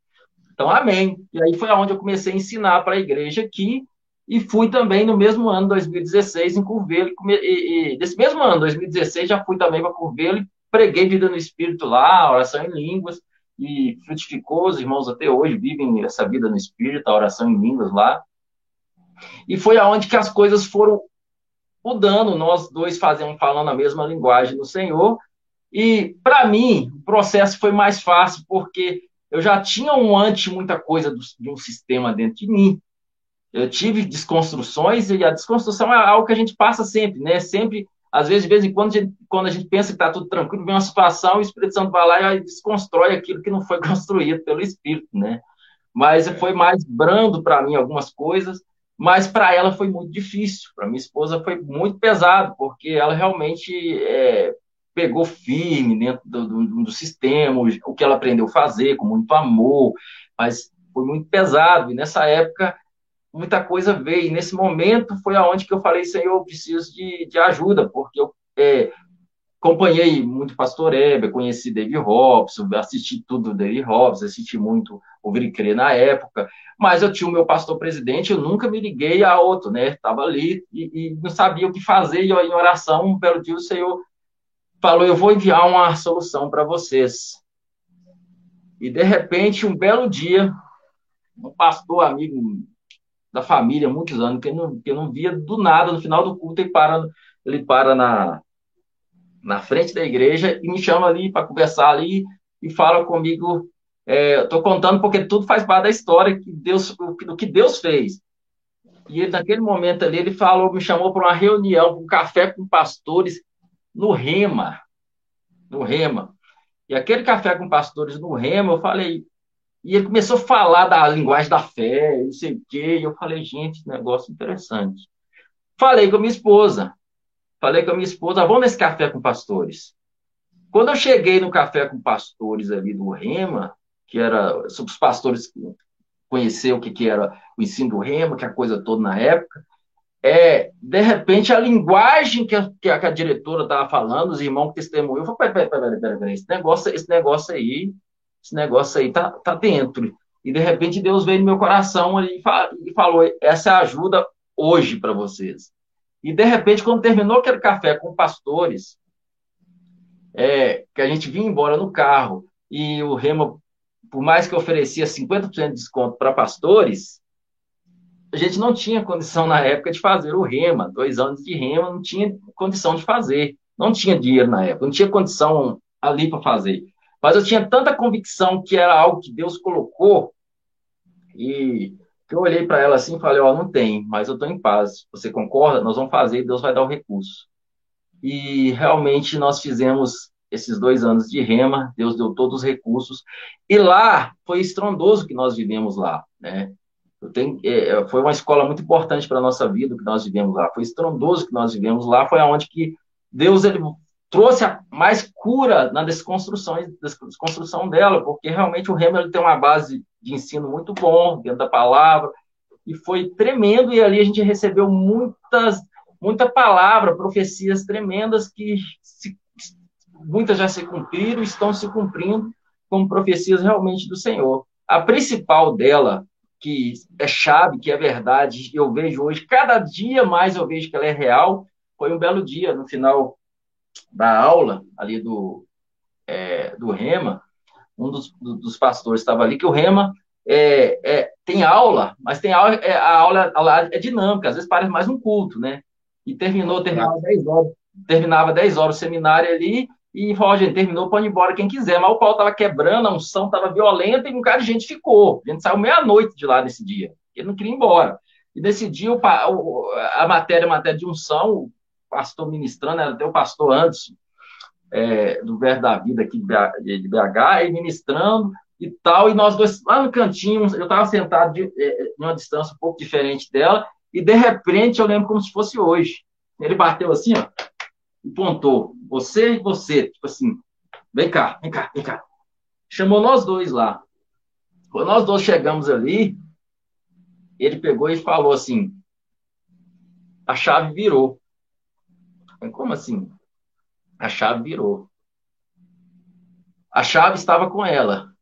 então, amém. E aí foi aonde eu comecei a ensinar para a igreja aqui e fui também no mesmo ano, 2016, em Curvelo. E, e, desse mesmo ano, 2016, já fui também para Curvelo e preguei vida no Espírito lá, oração em línguas, e frutificou, os irmãos até hoje vivem essa vida no Espírito, a oração em línguas lá. E foi aonde que as coisas foram mudando, nós dois fazemos, falando a mesma linguagem do Senhor, E, para mim, o processo foi mais fácil, porque eu já tinha um antes muita coisa do, de um sistema dentro de mim. Eu tive desconstruções, e a desconstrução é algo que a gente passa sempre, né? Sempre, às vezes, de vez em quando, a gente, quando a gente pensa que está tudo tranquilo, vem uma situação o Espírito Santo vai lá e desconstrói aquilo que não foi construído pelo Espírito, né? Mas foi mais brando para mim algumas coisas, mas para ela foi muito difícil. Para minha esposa foi muito pesado, porque ela realmente é, pegou firme dentro do, do, do, sistema, o que ela aprendeu a fazer, com muito amor, mas foi muito pesado. E nessa época, muita coisa veio. E nesse momento foi aonde que eu falei, Senhor, eu preciso de, de ajuda, porque eu é, acompanhei muito Pastor Heber, conheci David Robson, assisti tudo do David Robson, assisti muito e Crer na época, mas eu tinha o meu pastor presidente, eu nunca me liguei a outro, né? Estava ali e, e, não sabia o que fazer, e em oração, um belo dia o Senhor falou: Eu vou enviar uma solução para vocês. E de repente, um belo dia, um pastor amigo da família, muitos anos, que eu não, que eu não via do nada, no final do culto, ele para, ele para na, na frente da igreja e me chama ali para conversar ali e fala comigo. É, Estou contando porque tudo faz parte da história que Deus, do que Deus fez. E ele, naquele momento ali, ele falou, me chamou para uma reunião, um café com pastores no Rema. No Rema. E aquele café com pastores no Rema, eu falei. E ele começou a falar da linguagem da fé, não sei o quê. E eu falei, gente, negócio interessante. Falei com a minha esposa. Falei com a minha esposa, vamos nesse café com pastores. Quando eu cheguei no café com pastores ali do Rema, que era os pastores conhecer o que, que era o ensino do Rema, que a coisa toda na época, é, de repente, a linguagem que a, que a, que a diretora estava falando, os irmãos que testemunham, eu falei, peraí, peraí, peraí, peraí, esse negócio, esse negócio aí, esse negócio aí tá, tá dentro. E, de repente, Deus veio no meu coração e, e falou, essa é ajuda hoje para vocês. E, de repente, quando terminou aquele café com pastores, é, que a gente vinha embora no carro, e o Rema, por mais que oferecia 50% de desconto para pastores, a gente não tinha condição na época de fazer o rema, dois anos de rema, não tinha condição de fazer, não tinha dinheiro na época, não tinha condição ali para fazer. Mas eu tinha tanta convicção que era algo que Deus colocou, e eu olhei para ela assim e falei: Ó, oh, não tem, mas eu estou em paz. Você concorda? Nós vamos fazer e Deus vai dar o recurso. E realmente nós fizemos esses dois anos de rema, Deus deu todos os recursos, e lá foi estrondoso que nós vivemos lá, né? Tenho, é, é, foi uma escola muito importante para a nossa vida que nós vivemos lá. Foi estrondoso que nós vivemos lá. Foi aonde que Deus ele trouxe mais cura na desconstrução, desconstrução dela, porque realmente o Remo ele tem uma base de ensino muito bom dentro da palavra e foi tremendo e ali a gente recebeu muitas muita palavra, profecias tremendas que se, muitas já se cumpriram, estão se cumprindo como profecias realmente do Senhor. A principal dela que é chave, que é verdade, eu vejo hoje, cada dia mais eu vejo que ela é real. Foi um belo dia, no final da aula, ali do, é, do Rema, um dos, dos pastores estava ali, que o Rema é, é, tem aula, mas tem aula, é, a aula, a aula é dinâmica, às vezes parece mais um culto, né? E terminou, terminava 10 horas, terminava 10 horas o seminário ali, e falou, gente, terminou, pode ir embora quem quiser. Mas o pau tava quebrando, a unção tava violenta e um cara de gente ficou. A gente saiu meia-noite de lá nesse dia. Ele não queria ir embora. E nesse dia, o, a matéria, a matéria de unção, pastor ministrando, era até o pastor Anderson, é, do Verbo da Vida aqui de BH, e ministrando e tal, e nós dois lá no cantinho, eu estava sentado de, é, em uma distância um pouco diferente dela, e de repente eu lembro como se fosse hoje. Ele bateu assim, ó, e pontou, você e você, tipo assim, vem cá, vem cá, vem cá. Chamou nós dois lá. Quando nós dois chegamos ali, ele pegou e falou assim: a chave virou. Como assim? A chave virou. A chave estava com ela.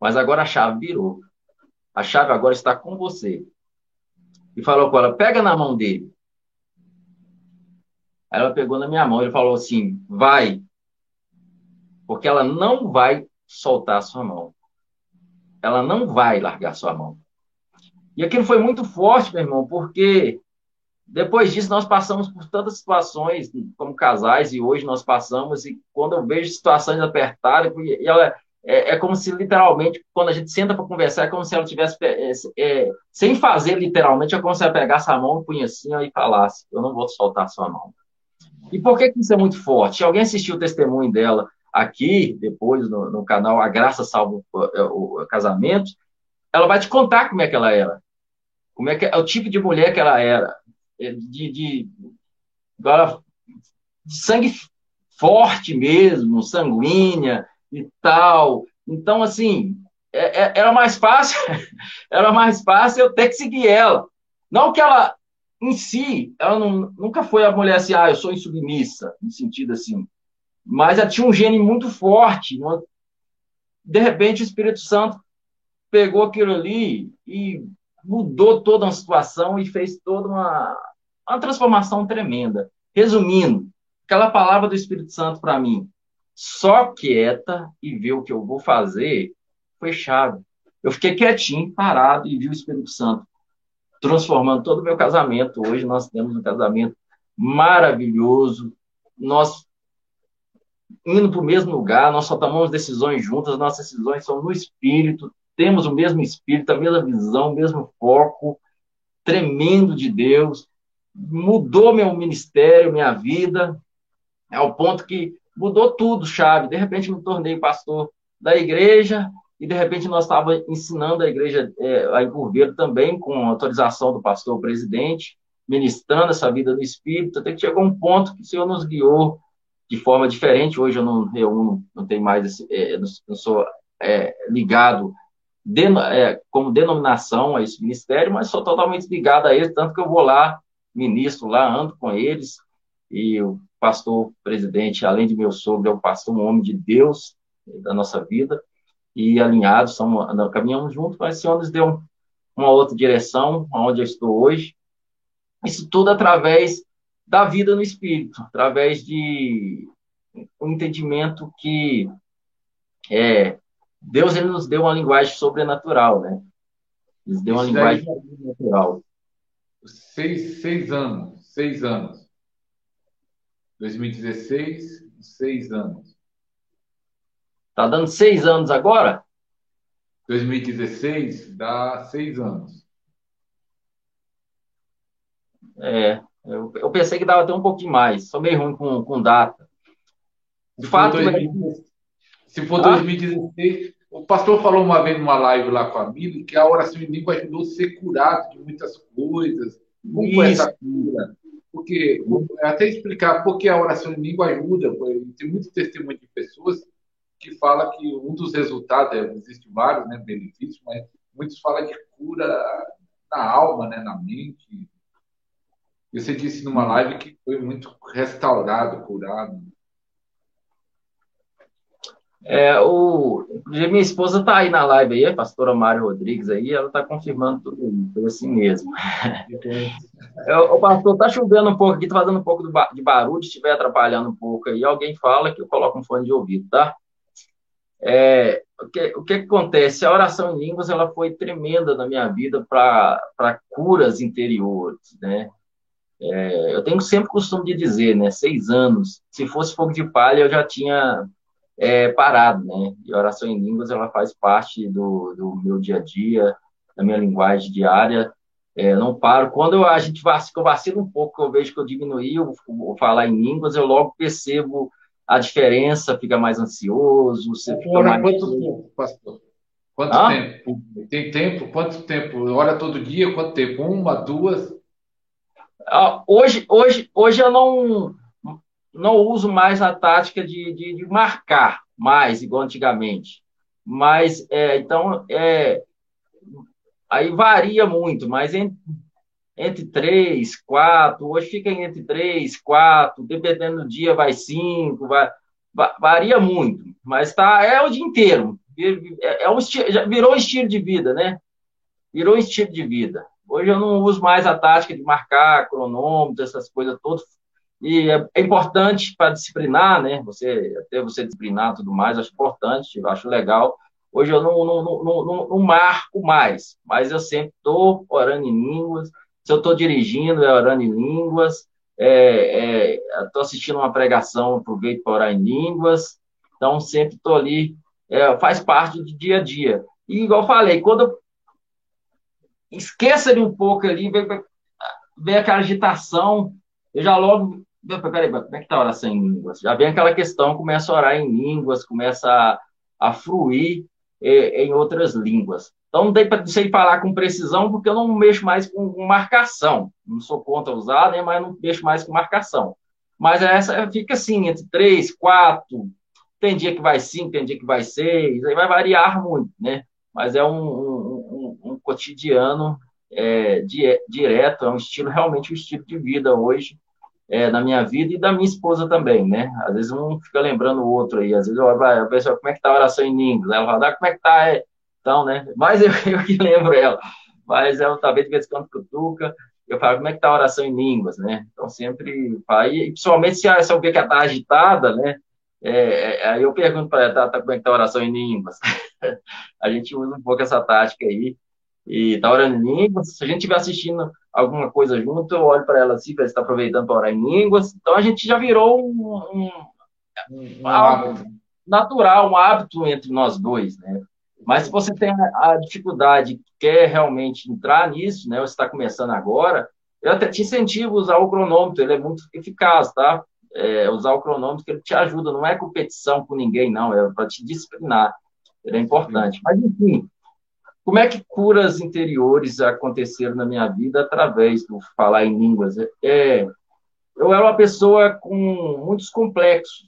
Mas agora a chave virou. A chave agora está com você. E falou com ela: pega na mão dele. Aí ela pegou na minha mão e falou assim: vai. Porque ela não vai soltar a sua mão. Ela não vai largar sua mão. E aquilo foi muito forte, meu irmão, porque depois disso, nós passamos por tantas situações como casais, e hoje nós passamos, e quando eu vejo situações apertadas, e ela, é, é como se literalmente, quando a gente senta para conversar, é como se ela tivesse, é, é, sem fazer literalmente, é como se ela pegasse a mão, punha assim e falasse: Eu não vou soltar sua mão. E por que, isso é muito forte? Alguém assistiu o testemunho dela aqui, depois no, no canal A Graça Salva o, o Casamento, ela vai te contar como é que ela era. Como é que é o tipo de mulher que ela era. É, de, de, agora, sangue forte mesmo, sanguínea e tal. Então, assim, é, é, era mais fácil, era mais fácil eu ter que seguir ela. Não que ela, em si, ela não, nunca foi a mulher assim, ah, eu sou insubmissa, no sentido assim. Mas ela tinha um gene muito forte. Uma... De repente, o Espírito Santo pegou aquilo ali e mudou toda a situação e fez toda uma, uma transformação tremenda. Resumindo, aquela palavra do Espírito Santo para mim, só quieta e ver o que eu vou fazer, foi chave. Eu fiquei quietinho, parado e vi o Espírito Santo transformando todo o meu casamento. Hoje nós temos um casamento maravilhoso. Nós indo para o mesmo lugar, nós só tomamos decisões juntas, nossas decisões são no espírito, temos o mesmo espírito, a mesma visão, o mesmo foco tremendo de Deus. Mudou meu ministério, minha vida, ao ponto que mudou tudo, chave. De repente me tornei pastor da igreja e de repente nós estávamos ensinando a igreja é, a Encurveiro também, com autorização do pastor presidente, ministrando essa vida do Espírito, até que chegou um ponto que o Senhor nos guiou de forma diferente. Hoje eu não reúno, não tenho mais, esse, é, não sou é, ligado de, é, como denominação a esse ministério, mas sou totalmente ligado a eles, tanto que eu vou lá, ministro lá, ando com eles, e o pastor presidente, além de meu sogro, é um pastor, um homem de Deus da nossa vida, e alinhados, somos, caminhamos juntos, mas o Senhor nos deu uma outra direção, onde eu estou hoje. Isso tudo através da vida no Espírito, através de um entendimento que é, Deus ele nos deu uma linguagem sobrenatural, né? Nos deu uma Isso linguagem daí, sobrenatural. Seis, seis anos, seis anos. 2016, seis anos. Tá dando seis anos agora? 2016 dá seis anos. É, eu, eu, pensei que dava até um pouquinho mais. Sou meio ruim com, com data. De fato, 2016, se for 2016, ah. O pastor falou uma vez numa live lá com a Mili que a oração em língua ajudou a ser curado de muitas coisas. Como foi essa cura? Porque, até explicar por que a oração em língua ajuda, tem muito testemunho de pessoas que fala que um dos resultados, é, existe vários né, benefícios, mas muitos falam de cura na alma, né, na mente. Você disse numa live que foi muito restaurado, curado. É, o, minha esposa está aí na live aí, a pastora Mário Rodrigues aí, ela está confirmando tudo isso, foi assim mesmo. é, o pastor, está chovendo um pouco aqui, está fazendo um pouco de barulho, se estiver atrapalhando um pouco aí, alguém fala que eu coloco um fone de ouvido, tá? É, o, que, o que acontece? A oração em línguas ela foi tremenda na minha vida para curas interiores, né? É, eu tenho sempre costume de dizer, né? Seis anos, se fosse fogo de palha, eu já tinha é, parado, né? E a oração em línguas, ela faz parte do, do meu dia a dia, da minha linguagem diária. É, não paro. Quando eu, a gente vacila, eu vacilo um pouco, eu vejo que eu diminuí o, falar em línguas, eu logo percebo a diferença, fica mais ansioso, você fica Ora, mais... quanto tempo, pastor? Quanto ah? tempo? Tem tempo? Quanto tempo? Hora todo dia? Quanto tempo? Uma, duas? Ah, hoje, hoje, hoje eu não não uso mais a tática de, de, de marcar mais, igual antigamente. Mas, é, então, é, aí varia muito, mas entre, entre três, quatro, hoje fica entre três, quatro, dependendo do dia vai cinco, vai, varia muito, mas tá, é o dia inteiro. É, é um já virou um estilo de vida, né? Virou um estilo de vida. Hoje eu não uso mais a tática de marcar cronômetro, essas coisas todas e é, é importante para disciplinar, né? Você, até você disciplinar tudo mais, acho importante, acho legal. Hoje eu não, não, não, não, não marco mais, mas eu sempre estou orando em línguas. Se eu estou dirigindo, é orando em línguas. Estou é, é, assistindo uma pregação, aproveito para orar em línguas. Então, sempre estou ali. É, faz parte do dia a dia. E, igual falei, quando eu esqueça de um pouco ali, vem, vem aquela agitação, eu já logo. Peraí, como é que a oração em línguas? Já vem aquela questão, começa a orar em línguas, começa a, a fruir é, em outras línguas. Então, não tem para sei falar com precisão, porque eu não mexo mais com, com marcação. Não sou contra usar, né, mas não mexo mais com marcação. Mas essa fica assim, entre três, quatro. Tem dia que vai cinco, tem dia que vai seis, aí vai variar muito, né? Mas é um, um, um, um cotidiano é, direto, é um estilo, realmente um estilo de vida hoje, é, na minha vida e da minha esposa também, né? Às vezes um fica lembrando o outro aí, às vezes eu olho, a pessoa, como é que tá a oração em línguas? Ela fala, ah, como é que tá? É, então, né? Mas eu, eu que lembro ela. Mas ela talvez de vez em quando cutuca, eu falo, como é que tá a oração em línguas, né? Então, sempre, aí, principalmente se, se eu que ela tá agitada, né? É, é, aí eu pergunto para ela, tá, tá, como é que tá a oração em línguas? a gente usa um pouco essa tática aí, e tá orando em línguas. Se a gente estiver assistindo alguma coisa junto, eu olho para ela assim, para está aproveitando para orar em línguas. Então a gente já virou um, um, um natural, um hábito entre nós dois, né? Mas se você tem a dificuldade, quer realmente entrar nisso, né? Você está começando agora, eu até te incentivo a usar o cronômetro, ele é muito eficaz, tá? É, usar o cronômetro que ele te ajuda, não é competição com ninguém, não, é para te disciplinar. Ele é importante. Mas, enfim, como é que curas interiores aconteceram na minha vida através do falar em línguas? É, eu era uma pessoa com muitos complexos,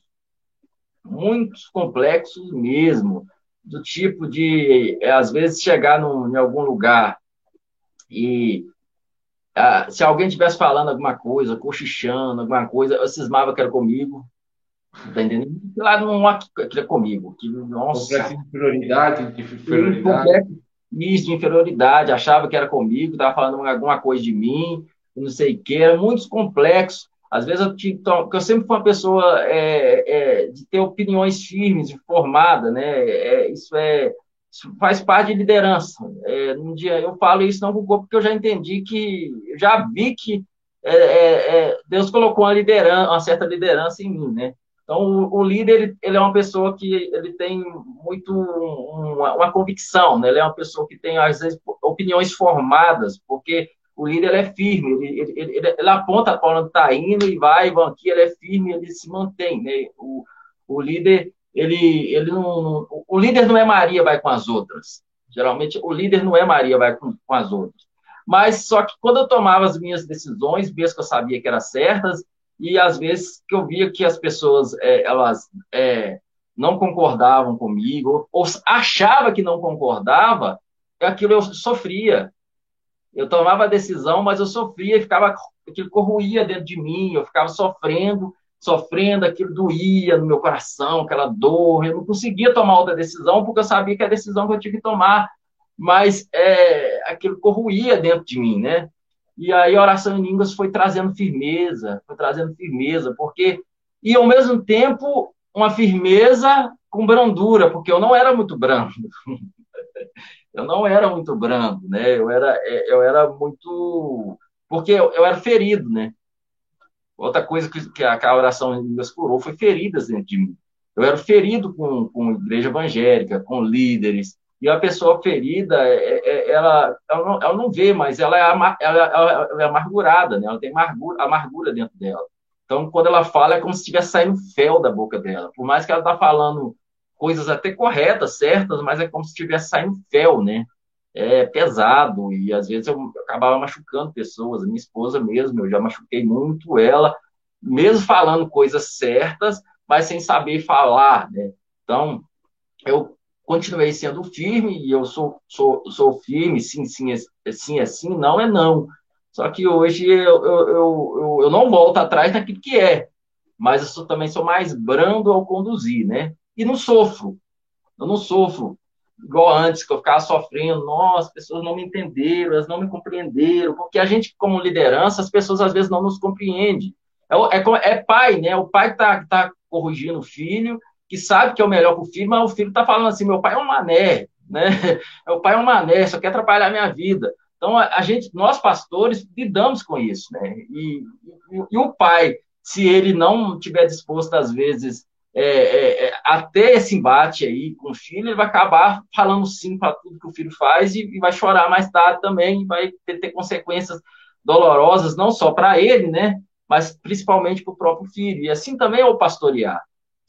muitos complexos mesmo, do tipo de, é, às vezes, chegar num, em algum lugar e ah, se alguém estivesse falando alguma coisa, cochichando, alguma coisa, eu cismava que era comigo, tá entendendo? Lá não que era comigo. Que, nossa, complexo de inferioridade, de inferioridade isso de inferioridade, achava que era comigo, estava falando alguma coisa de mim, não sei o que, era muito complexo. Às vezes eu, tinha, eu sempre fui uma pessoa é, é, de ter opiniões firmes, informada, né? É, isso é isso faz parte de liderança. É, um dia eu falo isso não porque eu já entendi que, já vi que é, é, Deus colocou uma liderança, uma certa liderança em mim, né? Então, o, líder, ele, ele, é uma pessoa que ele tem muito uma, uma, convicção, né? Ele é uma pessoa que tem, às vezes, opiniões formadas, porque o líder é firme, ele, ele, ele, ele aponta para onde está indo e vai, vão aqui, ele é firme, ele se mantém, né? O, o líder, ele, ele não, o líder não é Maria, vai com as outras. Geralmente, o líder não é Maria, vai com, com as outras. Mas, só que quando eu tomava as minhas decisões, mesmo que eu sabia que eram certas, e às vezes que eu via que as pessoas é, elas é, não concordavam comigo ou achava que não concordava, aquilo eu sofria. Eu tomava a decisão, mas eu sofria e ficava aquilo corroía dentro de mim, eu ficava sofrendo, sofrendo, aquilo doía no meu coração, aquela dor, eu não conseguia tomar outra decisão porque eu sabia que a decisão que eu tinha que tomar, mas é, aquilo corroía dentro de mim, né? E aí a oração em línguas foi trazendo firmeza, foi trazendo firmeza, porque e ao mesmo tempo uma firmeza com brandura, porque eu não era muito brando. eu não era muito brando, né? Eu era eu era muito porque eu, eu era ferido, né? Outra coisa que, que a, oração em línguas curou foi feridas dentro de mim. Eu era ferido com, com igreja evangélica, com líderes, e a pessoa ferida, é, é, é, ela, ela, não, ela não vê, mas ela é, ela, ela é amargurada, né? ela tem amargura, amargura dentro dela. Então, quando ela fala, é como se estivesse saindo fel da boca dela. Por mais que ela está falando coisas até corretas, certas, mas é como se estivesse saindo fel, né? É pesado, e às vezes eu acabava machucando pessoas. Minha esposa mesmo, eu já machuquei muito ela, mesmo falando coisas certas, mas sem saber falar, né? Então, eu continuei sendo firme e eu sou, sou, sou firme, sim, sim, é, sim, é sim, não é não. Só que hoje eu, eu, eu, eu não volto atrás daquilo que é, mas eu sou, também sou mais brando ao conduzir, né? E não sofro, eu não sofro igual antes, que eu ficava sofrendo, nossa, as pessoas não me entenderam, elas não me compreenderam, porque a gente, como liderança, as pessoas às vezes não nos compreendem. É, é, é pai, né? O pai tá, tá corrigindo o filho, que sabe que é o melhor para o filho, mas o filho está falando assim: meu pai é um mané, né? Meu pai é um mané, só quer atrapalhar a minha vida. Então, a, gente, nós pastores, lidamos com isso, né? E, e, e o pai, se ele não tiver disposto, às vezes, é, é, até esse embate aí com o filho, ele vai acabar falando sim para tudo que o filho faz e, e, vai chorar mais tarde também, vai ter, ter consequências dolorosas, não só para ele, né? Mas principalmente para o próprio filho. E assim também é o pastorear.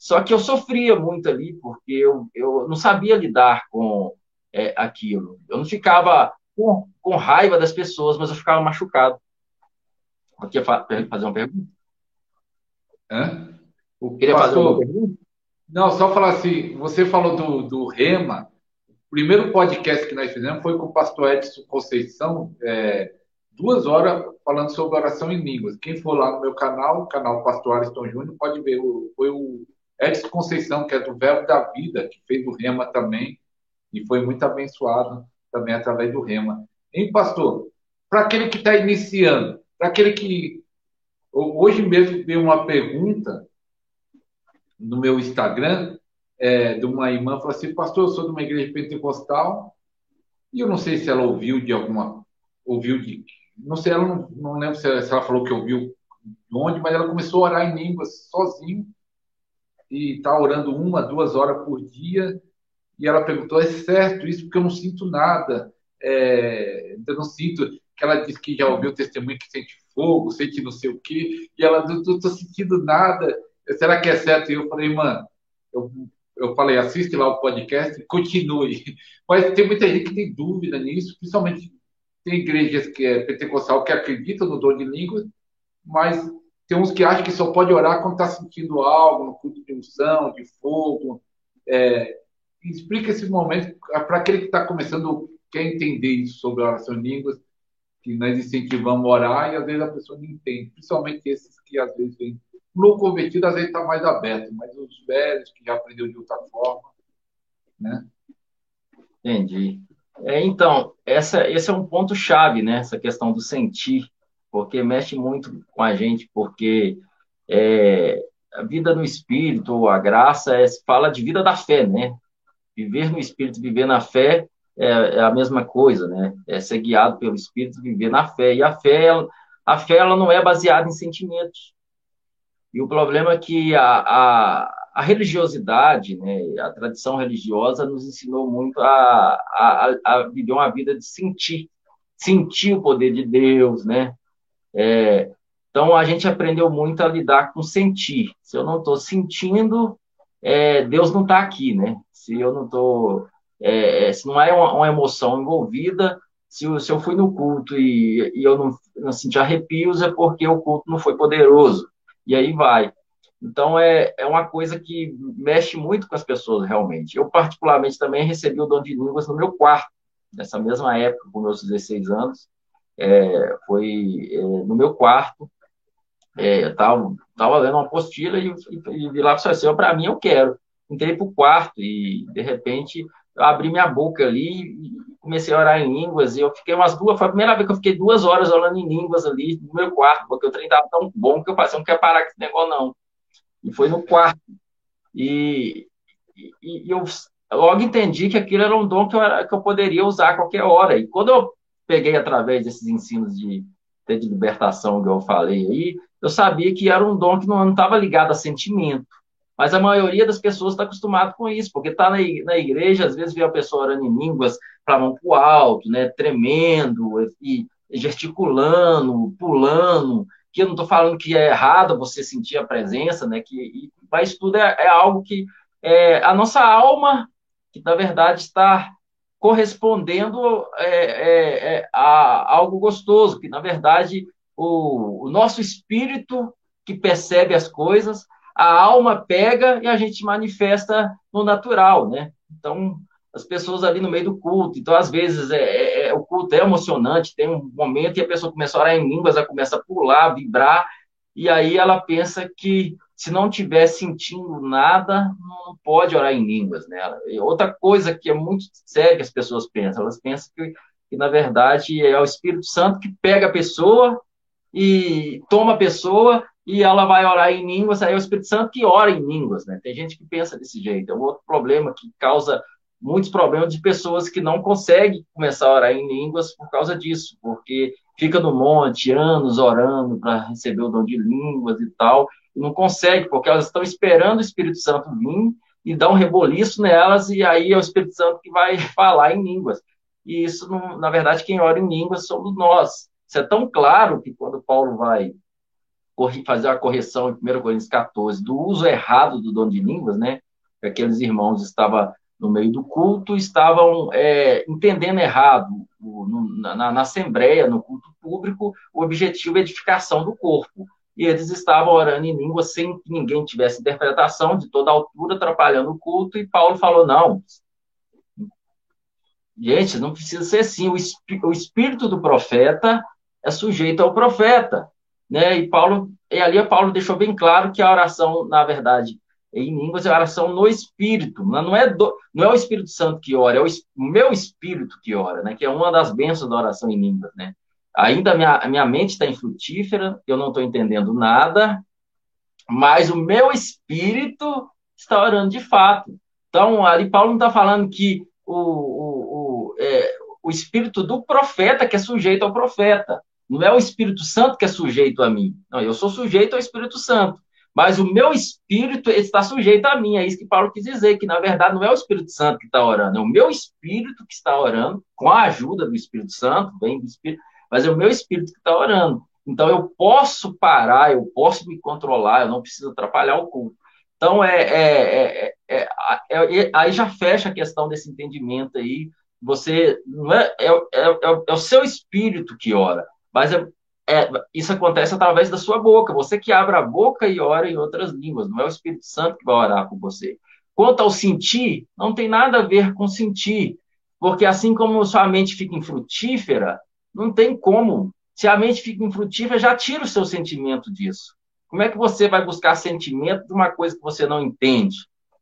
Só que eu sofria muito ali, porque eu, eu não sabia lidar com é, aquilo. Eu não ficava com, com raiva das pessoas, mas eu ficava machucado. Eu queria fazer uma pergunta? Hã? O Queria pastor... fazer uma pergunta? Não, só falar assim, você falou do, do Rema, o primeiro podcast que nós fizemos foi com o pastor Edson Conceição, é, duas horas falando sobre oração em línguas. Quem for lá no meu canal, o canal Pastor Ariston Júnior, pode ver, foi o Edson Conceição, que é do Verbo da Vida, que fez o Rema também, e foi muito abençoado também através do Rema. Hein, pastor? Para aquele que está iniciando, para aquele que. Hoje mesmo veio uma pergunta no meu Instagram é, de uma irmã, falou assim: Pastor, eu sou de uma igreja pentecostal, e eu não sei se ela ouviu de alguma. Ouviu de. Não sei, ela não, não lembro se ela, se ela falou que ouviu de onde, mas ela começou a orar em línguas sozinho e está orando uma, duas horas por dia e ela perguntou: é certo isso? Porque eu não sinto nada. É, eu não sinto. Que ela disse que já ouviu testemunho que sente fogo, sente não sei o quê. E ela: não estou sentindo nada. Será que é certo? E eu falei: mano, eu, eu falei: assiste lá o podcast continue. Mas tem muita gente que tem dúvida nisso, principalmente tem igrejas que é pentecostal que acreditam no dom de línguas, mas tem uns que acham que só pode orar quando está sentindo algo, no culto de unção, de fogo. É, explica esse momento para aquele que está começando, quer entender isso sobre a oração em línguas, que nós incentivamos a orar e às vezes a pessoa não entende, principalmente esses que às vezes vêm. O novo convertido às vezes está mais aberto, mas os velhos que já aprendeu de outra forma, né? Entendi. É, então, essa, esse é um ponto chave, né? Essa questão do sentir, porque mexe muito com a gente, porque é, a vida no Espírito, a graça, é, fala de vida da fé, né? Viver no Espírito, viver na fé é, é, a mesma coisa, né? É ser guiado pelo Espírito, viver na fé. E a fé, a fé ela não é baseada em sentimentos. E o problema é que a, a, a religiosidade, né, a tradição religiosa nos ensinou muito a, a, a viver uma vida de sentir, sentir o poder de Deus, né? É, então a gente aprendeu muito a lidar com sentir. Se eu não estou sentindo, é, Deus não está aqui, né? Se eu não estou, é, é, se não é uma, uma, emoção envolvida, se, se eu fui no culto e, e eu não, não senti arrepios, é porque o culto não foi poderoso. E aí vai. Então é, é uma coisa que mexe muito com as pessoas realmente. Eu particularmente também recebi o dom de línguas no meu quarto, nessa mesma época, com meus 16 anos. É, foi é, no meu quarto é, eu tava, tava lendo uma apostila e, e, e vi lá assim, para mim eu quero. Entrei pro quarto e, de repente, eu abri minha boca ali e comecei a orar em línguas. E eu fiquei umas duas, foi a primeira vez que eu fiquei duas horas orando em línguas ali no meu quarto, porque o trem tava tão bom que eu assim, não quero parar com esse negócio, não. E foi no quarto. E, e, e eu logo entendi que aquilo era um dom que eu, era, que eu poderia usar a qualquer hora. E quando eu peguei através desses ensinos de, de libertação que eu falei aí, eu sabia que era um dom que não estava ligado a sentimento. Mas a maioria das pessoas está acostumado com isso, porque está na, na igreja, às vezes vê a pessoa orando em línguas para mão para o alto, né, tremendo e gesticulando, pulando, que eu não estou falando que é errado você sentir a presença, né, que, e, mas tudo é, é algo que é, a nossa alma, que na verdade está correspondendo é, é, é a algo gostoso, que na verdade o, o nosso espírito que percebe as coisas, a alma pega e a gente manifesta no natural, né? Então, as pessoas ali no meio do culto, então às vezes é, é, é o culto é emocionante, tem um momento e a pessoa começa a orar em línguas, ela começa a pular, vibrar, e aí ela pensa que se não estiver sentindo nada, não pode orar em línguas, né? E outra coisa que é muito séria que as pessoas pensam, elas pensam que, que na verdade é o Espírito Santo que pega a pessoa e toma a pessoa e ela vai orar em línguas, aí é o Espírito Santo que ora em línguas, né? Tem gente que pensa desse jeito. É um outro problema que causa muitos problemas de pessoas que não conseguem começar a orar em línguas por causa disso, porque fica no monte anos orando para receber o dom de línguas e tal, não consegue, porque elas estão esperando o Espírito Santo vir e dar um reboliço nelas, e aí é o Espírito Santo que vai falar em línguas. E isso, na verdade, quem ora em línguas somos nós. Isso é tão claro que quando Paulo vai fazer a correção em 1 Coríntios 14 do uso errado do dom de línguas, né? Aqueles irmãos estavam no meio do culto, estavam é, entendendo errado o, no, na, na, Assembleia, no culto público, o objetivo é edificação do corpo. E eles estavam orando em língua sem que ninguém tivesse interpretação de toda altura, atrapalhando o culto, e Paulo falou: não. Gente, não precisa ser assim. O, o espírito do profeta é sujeito ao profeta. Né? E Paulo, e ali Paulo deixou bem claro que a oração, na verdade, em línguas é oração no espírito, não é, do, não é o Espírito Santo que ora, é o, o, meu espírito que ora, né? Que é uma das bênçãos da oração em línguas, né? Ainda a minha, minha mente está infrutífera, eu não estou entendendo nada, mas o meu espírito está orando de fato. Então, ali Paulo não está falando que o, o, o, é, o espírito do profeta que é sujeito ao profeta. Não é o Espírito Santo que é sujeito a mim. Não, eu sou sujeito ao Espírito Santo. Mas o meu espírito está sujeito a mim. É isso que Paulo quis dizer, que na verdade não é o Espírito Santo que está orando, é o meu espírito que está orando, com a ajuda do Espírito Santo, vem do Espírito, mas é o meu espírito que está orando. Então eu posso parar, eu posso me controlar, eu não preciso atrapalhar o culto. Então é, é, é, é, aí já fecha a questão desse entendimento aí. Você é, é, é, o seu espírito que ora, mas isso acontece através da sua boca. Você que abre a boca e ora em outras línguas, não é o Espírito Santo que vai orar por você. Quanto ao sentir, não tem nada a ver com sentir, porque assim como sua mente fica infrutífera, não tem como. Se a mente fica infrutífera, já tira o seu sentimento disso. Como é que você vai buscar sentimento de uma coisa que você não entende?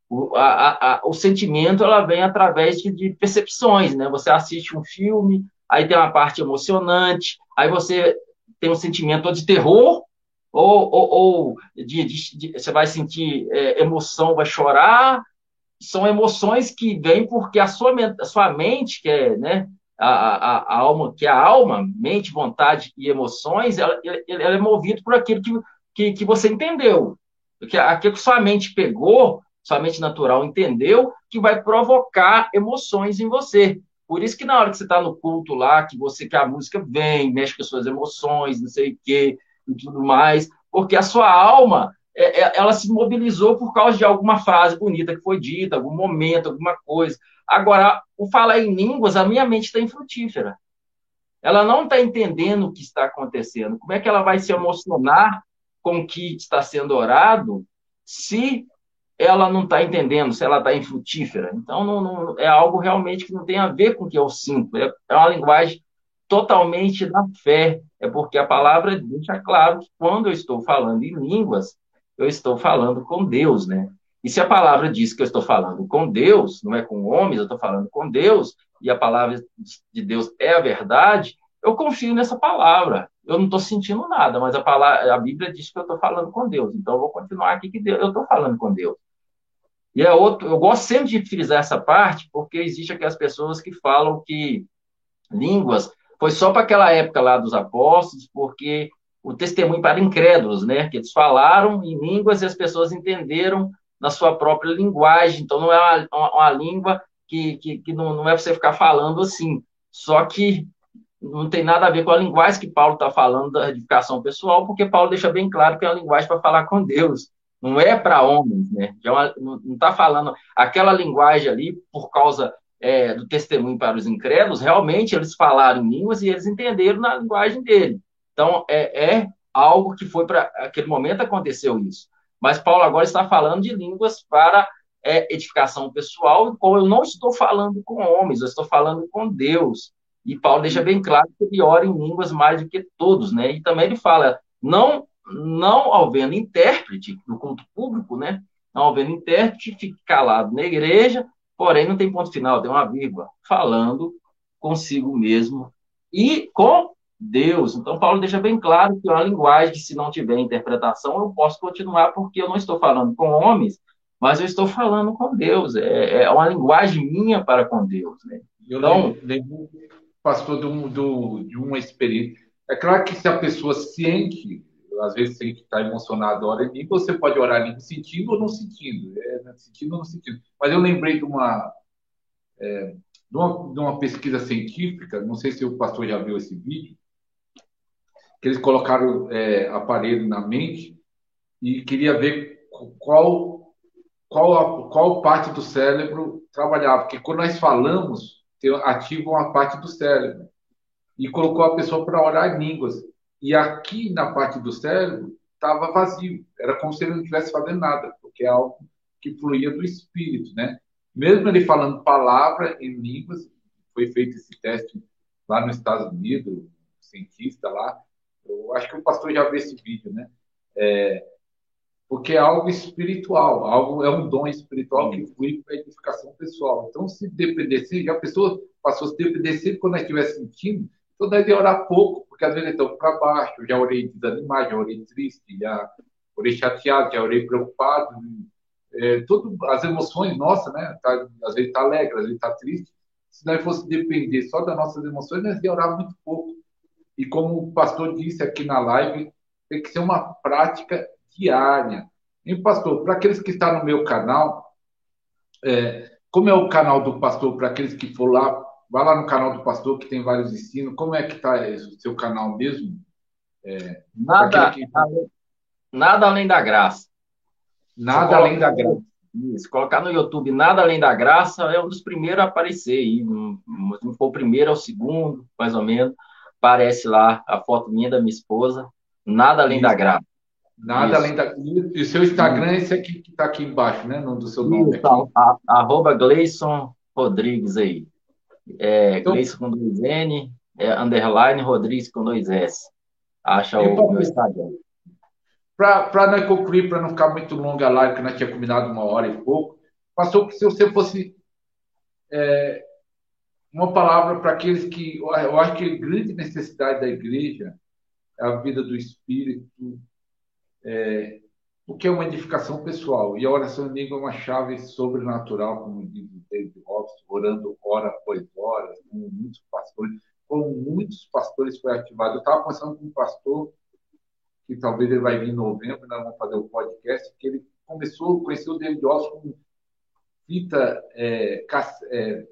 O, a, a, o sentimento ela vem através de, de, percepções, né? Você assiste um filme, aí tem uma parte emocionante, aí você tem um sentimento de terror, ou, ou, ou de, de, de, você vai sentir é, emoção, vai chorar. São emoções que vêm porque a sua, a sua mente, que é né, a, a, alma, que é a alma, mente, vontade e emoções, ela, ela é movida por aquilo que, que, que você entendeu. Porque aquilo que sua mente pegou, sua mente natural entendeu, que vai provocar emoções em você. Por isso que na hora que você está no culto lá, que você que a música vem, mexe com as suas emoções, não sei o quê, e tudo mais, porque a sua alma, ela se mobilizou por causa de alguma frase bonita que foi dita, algum momento, alguma coisa. Agora, o falar em línguas, a minha mente está infrutífera. Ela não está entendendo o que está acontecendo. Como é que ela vai se emocionar com o que está sendo orado se ela não está entendendo se ela está infrutífera. Então, não, não, é algo realmente que não tem a ver com o que eu sinto. É, é uma linguagem totalmente da fé. É porque a palavra deixa claro que quando eu estou falando em línguas, eu estou falando com Deus, né? E se a palavra diz que eu estou falando com Deus, não é com homens, eu estou falando com Deus, e a palavra de Deus é a verdade, eu confio nessa palavra. Eu não estou sentindo nada, mas a, palavra, a Bíblia diz que eu estou falando com Deus. Então eu vou continuar aqui que Deus, eu estou falando com Deus. E é outro, eu gosto sempre de frisar essa parte, porque existe aquelas pessoas que falam que línguas foi só para aquela época lá dos apóstolos, porque o testemunho para incrédulos, né? Que eles falaram em línguas e as pessoas entenderam na sua própria linguagem. Então, não é uma, uma, uma língua que, que, que não, não é para você ficar falando assim. Só que não tem nada a ver com a linguagem que Paulo está falando da edificação pessoal, porque Paulo deixa bem claro que é uma linguagem para falar com Deus não é para homens, né? Já não está falando aquela linguagem ali por causa é, do testemunho para os incrédulos. Realmente eles falaram em línguas e eles entenderam na linguagem dele. Então é, é algo que foi para aquele momento aconteceu isso. Mas Paulo agora está falando de línguas para é, edificação pessoal, como eu não estou falando com homens, eu estou falando com Deus. E Paulo deixa bem claro que ele ora em línguas mais do que todos, né? E também ele fala, não não havendo intérprete no culto público, né? Não havendo intérprete, fique calado na igreja, porém não tem ponto final, tem uma vírgula, falando consigo mesmo e com Deus. Então, Paulo deixa bem claro que é uma linguagem que, se não tiver interpretação, eu posso continuar, porque eu não estou falando com homens, mas eu estou falando com Deus. É, é uma linguagem minha para com Deus. Né? Eu então, lembro, pastor, de, um, do, de uma experiência. É claro que se a pessoa sente, às vezes sente que está emocionado, ora em mim, você pode orar em sentindo ou não sentindo, é, né, sentindo ou não sentindo. Mas eu lembrei de uma, é, de uma, de uma pesquisa científica, não sei se o pastor já viu esse vídeo, que eles colocaram é, aparelho na mente e queria ver qual, qual, qual parte do cérebro trabalhava. Porque quando nós falamos, ativa uma parte do cérebro. E colocou a pessoa para orar em línguas. E aqui na parte do cérebro estava vazio. Era como se ele não estivesse fazendo nada, porque é algo que fluía do espírito, né? Mesmo ele falando palavra em línguas, foi feito esse teste lá nos Estados Unidos, cientista lá, eu acho que o pastor já viu esse vídeo, né? É, porque é algo espiritual, algo é um dom espiritual que flui para a edificação pessoal. Então, se dependesse, já a pessoa passou a se depender quando ela estiver sentindo, então deve orar pouco, porque às vezes estão para baixo, já orei desanimado, já orei triste, já orei chateado, já orei preocupado. É, as emoções nossas, né? Tá, às vezes está alegre, às vezes está triste. Se nós fosse depender só das nossas emoções, nós ia orar muito pouco. E como o pastor disse aqui na live, tem que ser uma prática diária. E, pastor, para aqueles que estão no meu canal, é, como é o canal do pastor, para aqueles que for lá, vá lá no canal do pastor, que tem vários ensinos. Como é que está o seu canal mesmo? É, nada, que... nada além da graça. Nada além da graça. Isso, colocar no YouTube Nada Além da Graça é um dos primeiros a aparecer. E não for o primeiro, é o segundo, mais ou menos aparece lá a foto minha da minha esposa, nada além Isso. da graça. Nada Isso. além da. E o seu Instagram é esse aqui que está aqui embaixo, né? No do seu nome. Então, a, arroba Gleison Rodrigues aí. É, então, Gleison com dois N, é, underline Rodrigues com dois S. Acha o pra, meu Instagram. Para não concluir, para não ficar muito longa a live, que nós tinha combinado uma hora e pouco, passou que se você fosse é, uma palavra para aqueles que. Eu acho que a grande necessidade da igreja é a vida do Espírito, é, o que é uma edificação pessoal. E a oração em língua é uma chave sobrenatural, como diz o David Robson, orando hora após hora, como muitos pastores. Como muitos pastores foi ativado. Eu estava conversando com um pastor, que talvez ele vai vir em novembro, nós vamos fazer o um podcast, que ele começou, conheceu o David Robson com fita, é, é,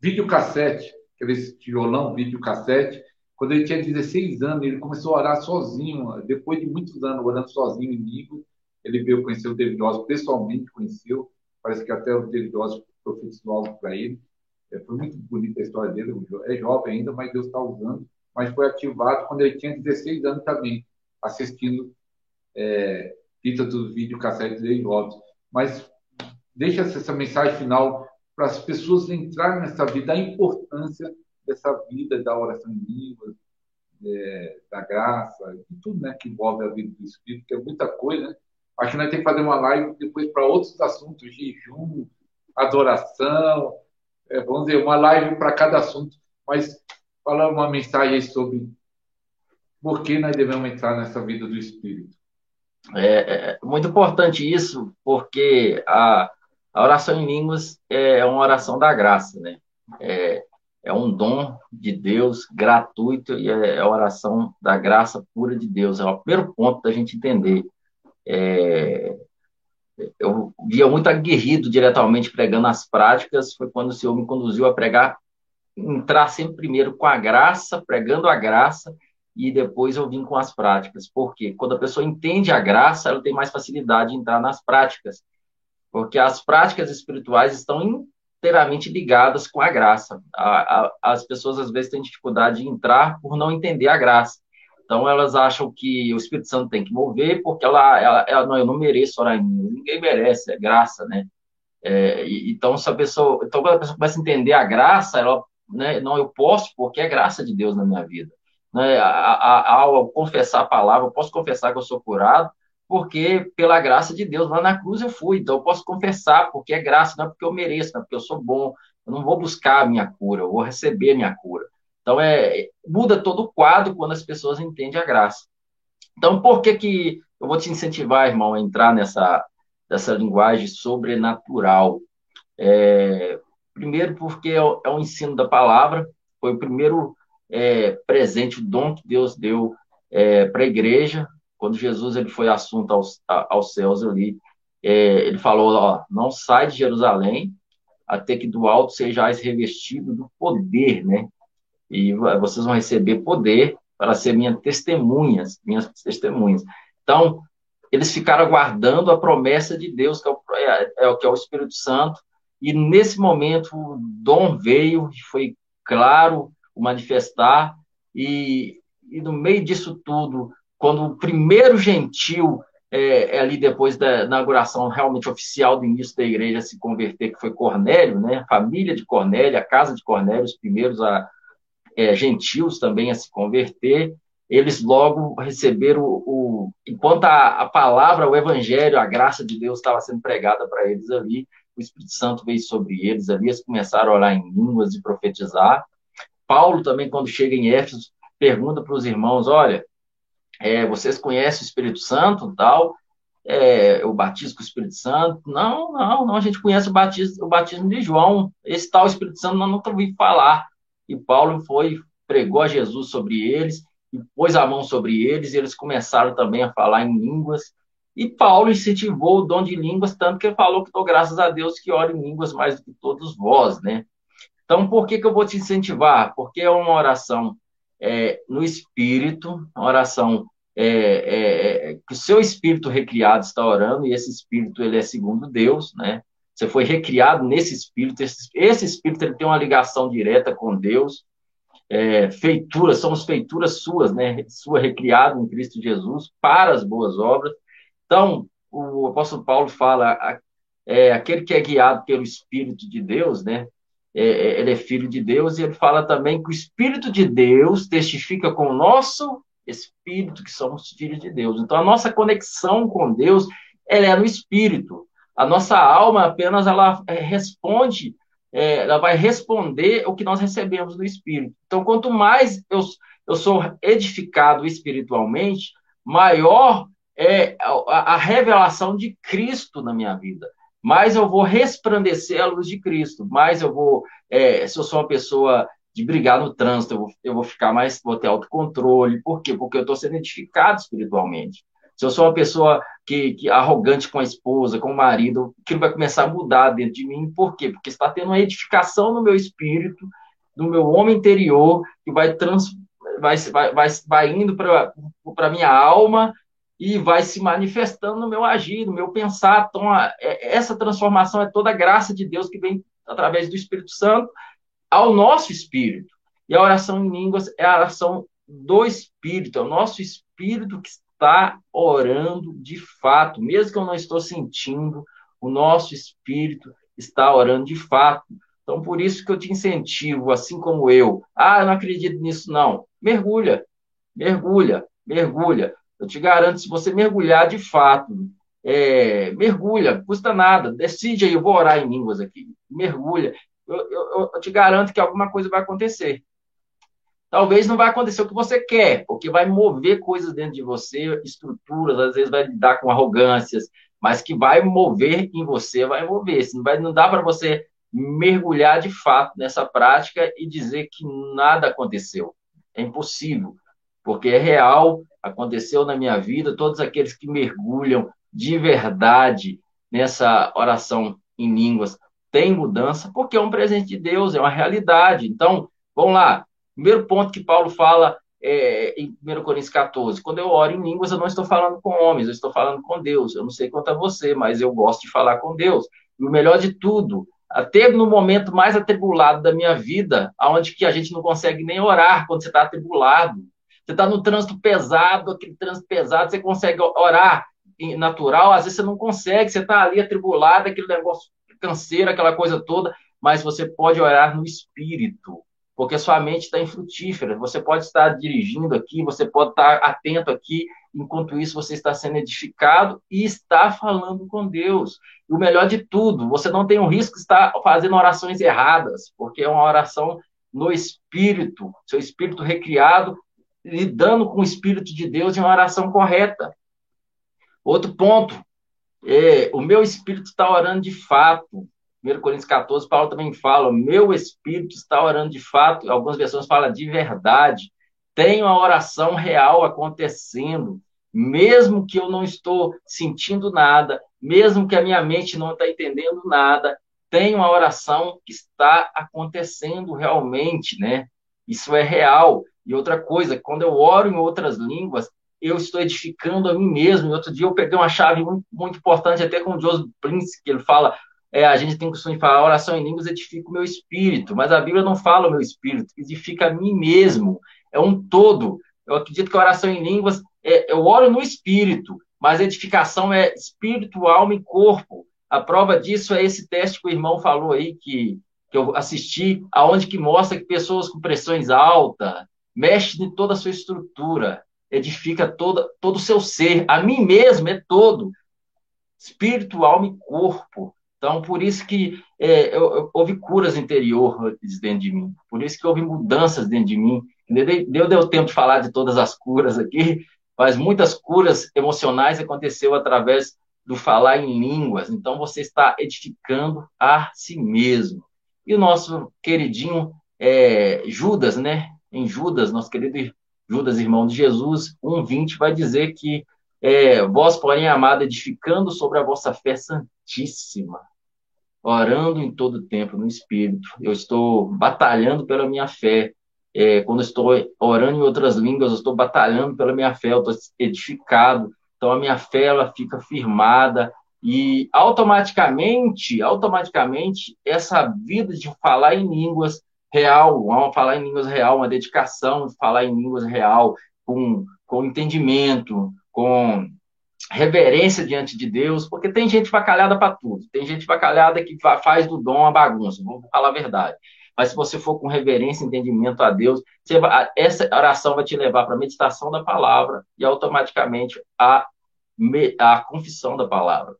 videocassete, aquele violão, videocassete. Quando ele tinha 16 anos, ele começou a orar sozinho. Depois de muitos anos orando sozinho em livro, ele veio conhecer o David Oswald, pessoalmente conheceu. Parece que até o David Oswald profetizou algo para ele. É, foi muito bonita a história dele. É jovem ainda, mas Deus está usando. Mas foi ativado quando ele tinha 16 anos também, assistindo é, fita do videocassete do David Oswald. Mas deixa essa mensagem final para as pessoas entrarem nessa vida, a importância dessa vida da oração em línguas, é, da graça, de tudo né, que envolve a vida do Espírito, que é muita coisa. Né? Acho que nós temos que fazer uma live depois para outros assuntos, jejum, adoração, é, vamos dizer, uma live para cada assunto, mas falar uma mensagem sobre por que nós devemos entrar nessa vida do Espírito. É, é muito importante isso, porque a, a oração em línguas é uma oração da graça, né? É, é um dom de Deus gratuito e é a oração da graça pura de Deus. É o primeiro ponto da gente entender. É, eu via muito aguerrido diretamente pregando as práticas, foi quando o Senhor me conduziu a pregar, entrar sempre primeiro com a graça, pregando a graça, e depois eu vim com as práticas. Porque quando a pessoa entende a graça, ela tem mais facilidade de entrar nas práticas porque as práticas espirituais estão inteiramente ligadas com a graça. A, a, as pessoas às vezes têm dificuldade de entrar por não entender a graça. Então elas acham que o Espírito Santo tem que mover porque ela, ela, ela não, eu não mereço orar em mim. Ninguém merece, é graça, né? É, então se a pessoa, então quando a pessoa começa a entender a graça, ela, né, não, eu posso porque é graça de Deus na minha vida. Né? Ao confessar a palavra, eu posso confessar que eu sou curado, porque pela graça de Deus, lá na cruz eu fui, então eu posso confessar, porque é graça, não é porque eu mereço, não é porque eu sou bom, eu não vou buscar a minha cura, eu vou receber a minha cura. Então, é, muda todo o quadro quando as pessoas entendem a graça. Então, por que que eu vou te incentivar, irmão, a entrar nessa, dessa linguagem sobrenatural. É, primeiro, porque é o, é o, ensino da palavra, foi o primeiro é, presente, o dom que Deus deu é, para a igreja, quando Jesus ele foi assunto aos, aos céus ali, é, ele falou, ó, não sai de Jerusalém até que do alto sejais revestido do poder, né? E vocês vão receber poder para ser minhas testemunhas, minhas testemunhas. Então, eles ficaram aguardando a promessa de Deus, que é o, é, é, que é o Espírito Santo, e nesse momento o dom veio, foi claro o manifestar, e, e no meio disso tudo, quando o primeiro gentil, é, é ali depois da inauguração realmente oficial do início da igreja se converter, que foi Cornélio, né? a família de Cornélio, a casa de Cornélio, os primeiros a, é, gentios também a se converter, eles logo receberam o, o enquanto a, a, palavra, o evangelho, a graça de Deus estava sendo pregada para eles ali, o Espírito Santo veio sobre eles ali, eles começaram a orar em línguas e profetizar. Paulo também, quando chega em Éfeso, pergunta para os irmãos, olha, é, vocês conhecem o Espírito Santo tal, é, o batismo com o Espírito Santo? Não, não, não, a gente conhece o batismo, o batismo de João, esse tal Espírito Santo nós nunca ouvi falar. E Paulo foi, pregou a Jesus sobre eles, e pôs a mão sobre eles, e eles começaram também a falar em línguas. E Paulo incentivou o dom de línguas, tanto que ele falou que, graças a Deus, que ore em línguas mais do que todos vós, né? Então, por que, que eu vou te incentivar? Porque é uma oração é, no espírito, uma oração é, é, é, que o seu espírito recriado está orando, e esse espírito ele é segundo Deus, né? Você foi recriado nesse espírito, esse, esse espírito ele tem uma ligação direta com Deus, é, feituras, somos feituras suas, né? Sua recriado em Cristo Jesus para as boas obras. Então, o apóstolo Paulo fala, é, aquele que é guiado pelo Espírito de Deus, né? É, é, ele é filho de Deus, e ele fala também que o Espírito de Deus testifica com o nosso Espírito que somos filhos de Deus. Então, a nossa conexão com Deus, ela é no Espírito. A nossa alma apenas ela é, responde é, ela vai responder o que nós recebemos do Espírito. Então, quanto mais eu, eu sou edificado espiritualmente, maior é a, a revelação de Cristo na minha vida. Mais eu vou resplandecer a luz de Cristo. Mais eu vou, é, se eu sou uma pessoa de brigar no trânsito, eu vou, eu vou ficar mais, vou ter autocontrole. Por quê? Porque eu estou sendo edificado espiritualmente. Se eu sou uma pessoa que, que arrogante com a esposa, com o marido, aquilo vai começar a mudar dentro de mim. Por quê? Porque está tendo uma edificação no meu espírito, no meu homem interior, que vai, trans, vai, vai, vai, vai indo para a minha alma e vai se manifestando no meu agir, no meu pensar. Então, a, é, essa transformação é toda a graça de Deus que vem através do Espírito Santo ao nosso espírito. E a oração em línguas é a oração do Espírito, é o nosso espírito que está orando de fato, mesmo que eu não estou sentindo, o nosso espírito está orando de fato. Então, por isso que eu te incentivo, assim como eu. Ah, eu não acredito nisso, não. Mergulha, mergulha, mergulha. Eu te garanto, se você mergulhar de fato, é, mergulha, custa nada. Decide aí, eu vou orar em línguas aqui. Mergulha. Eu, eu, eu te garanto que alguma coisa vai acontecer. Talvez não vai acontecer o que você quer, porque vai mover coisas dentro de você, estruturas, às vezes vai lidar com arrogâncias, mas que vai mover em você, vai mover. Não, vai, não dá para você mergulhar de fato nessa prática e dizer que nada aconteceu. É impossível, porque é real, aconteceu na minha vida. Todos aqueles que mergulham de verdade nessa oração em línguas têm mudança, porque é um presente de Deus, é uma realidade. Então, vamos lá, Primeiro ponto que Paulo fala é, em 1 Coríntios 14: quando eu oro em línguas, eu não estou falando com homens, eu estou falando com Deus. Eu não sei quanto a você, mas eu gosto de falar com Deus. E o melhor de tudo, até no momento mais atribulado da minha vida, onde que a gente não consegue nem orar quando você está atribulado. Você está no trânsito pesado, aquele trânsito pesado, você consegue orar natural, às vezes você não consegue, você está ali atribulado, aquele negócio canseiro, aquela coisa toda, mas você pode orar no espírito porque sua mente está infrutífera. Você pode estar dirigindo aqui, você pode estar atento aqui, enquanto isso você está sendo edificado e está falando com Deus. E o melhor de tudo, você não tem o risco de estar fazendo orações erradas, porque é uma oração no espírito, seu espírito recriado, lidando com o espírito de Deus em uma oração correta. Outro ponto, é, o meu espírito está orando de fato. 1 Coríntios 14, Paulo também fala, meu espírito está orando de fato. Algumas versões falam de verdade. Tem uma oração real acontecendo, mesmo que eu não estou sentindo nada, mesmo que a minha mente não está entendendo nada, tem uma oração que está acontecendo realmente, né? Isso é real. E outra coisa, quando eu oro em outras línguas, eu estou edificando a mim mesmo. E outro dia eu peguei uma chave muito, muito importante, até com o Joseph Prince, que ele fala: é, a gente tem o costume de falar, oração em línguas edifica o meu espírito, mas a Bíblia não fala o meu espírito, edifica a mim mesmo. É um todo. Eu acredito que a oração em línguas, é, eu oro no espírito, mas edificação é espírito, alma e corpo. A prova disso é esse teste que o irmão falou aí, que, que eu assisti, aonde que mostra que pessoas com pressões altas, mexe em toda a sua estrutura, edifica toda, todo o seu ser. A mim mesmo é todo, espírito, alma e corpo. Então, por isso que é, eu, eu, houve curas interiores dentro de mim, por isso que houve mudanças dentro de mim. Deu, deu tempo de falar de todas as curas aqui, mas muitas curas emocionais aconteceu através do falar em línguas. Então, você está edificando a si mesmo. E o nosso queridinho é, Judas, né? Em Judas, nosso querido Judas, irmão de Jesus, 1,20, vai dizer que é, vós, porém, amado, edificando sobre a vossa fé santíssima, orando em todo tempo no Espírito. Eu estou batalhando pela minha fé. É, quando estou orando em outras línguas, eu estou batalhando pela minha fé, eu estou edificado. Então, a minha fé ela fica firmada e automaticamente, automaticamente, essa vida de falar em línguas real, vamos falar em línguas real, uma dedicação de falar em línguas real, com, com entendimento, com reverência diante de Deus, porque tem gente vacalhada para tudo, tem gente vacalhada que faz do dom a bagunça, vou falar a verdade. Mas se você for com reverência entendimento a Deus, vai, essa oração vai te levar para a meditação da palavra e automaticamente a, a confissão da palavra.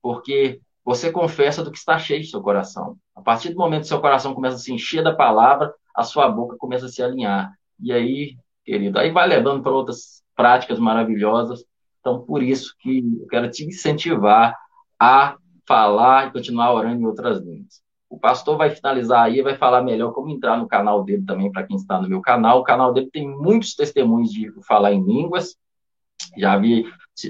Porque você confessa do que está cheio de seu coração. A partir do momento que seu coração começa a se encher da palavra, a sua boca começa a se alinhar. E aí, querido, aí vai levando para outras práticas maravilhosas. Então, por isso que eu quero te incentivar a falar e continuar orando em outras línguas. O pastor vai finalizar aí, vai falar melhor como entrar no canal dele também, para quem está no meu canal. O canal dele tem muitos testemunhos de falar em línguas. Já vi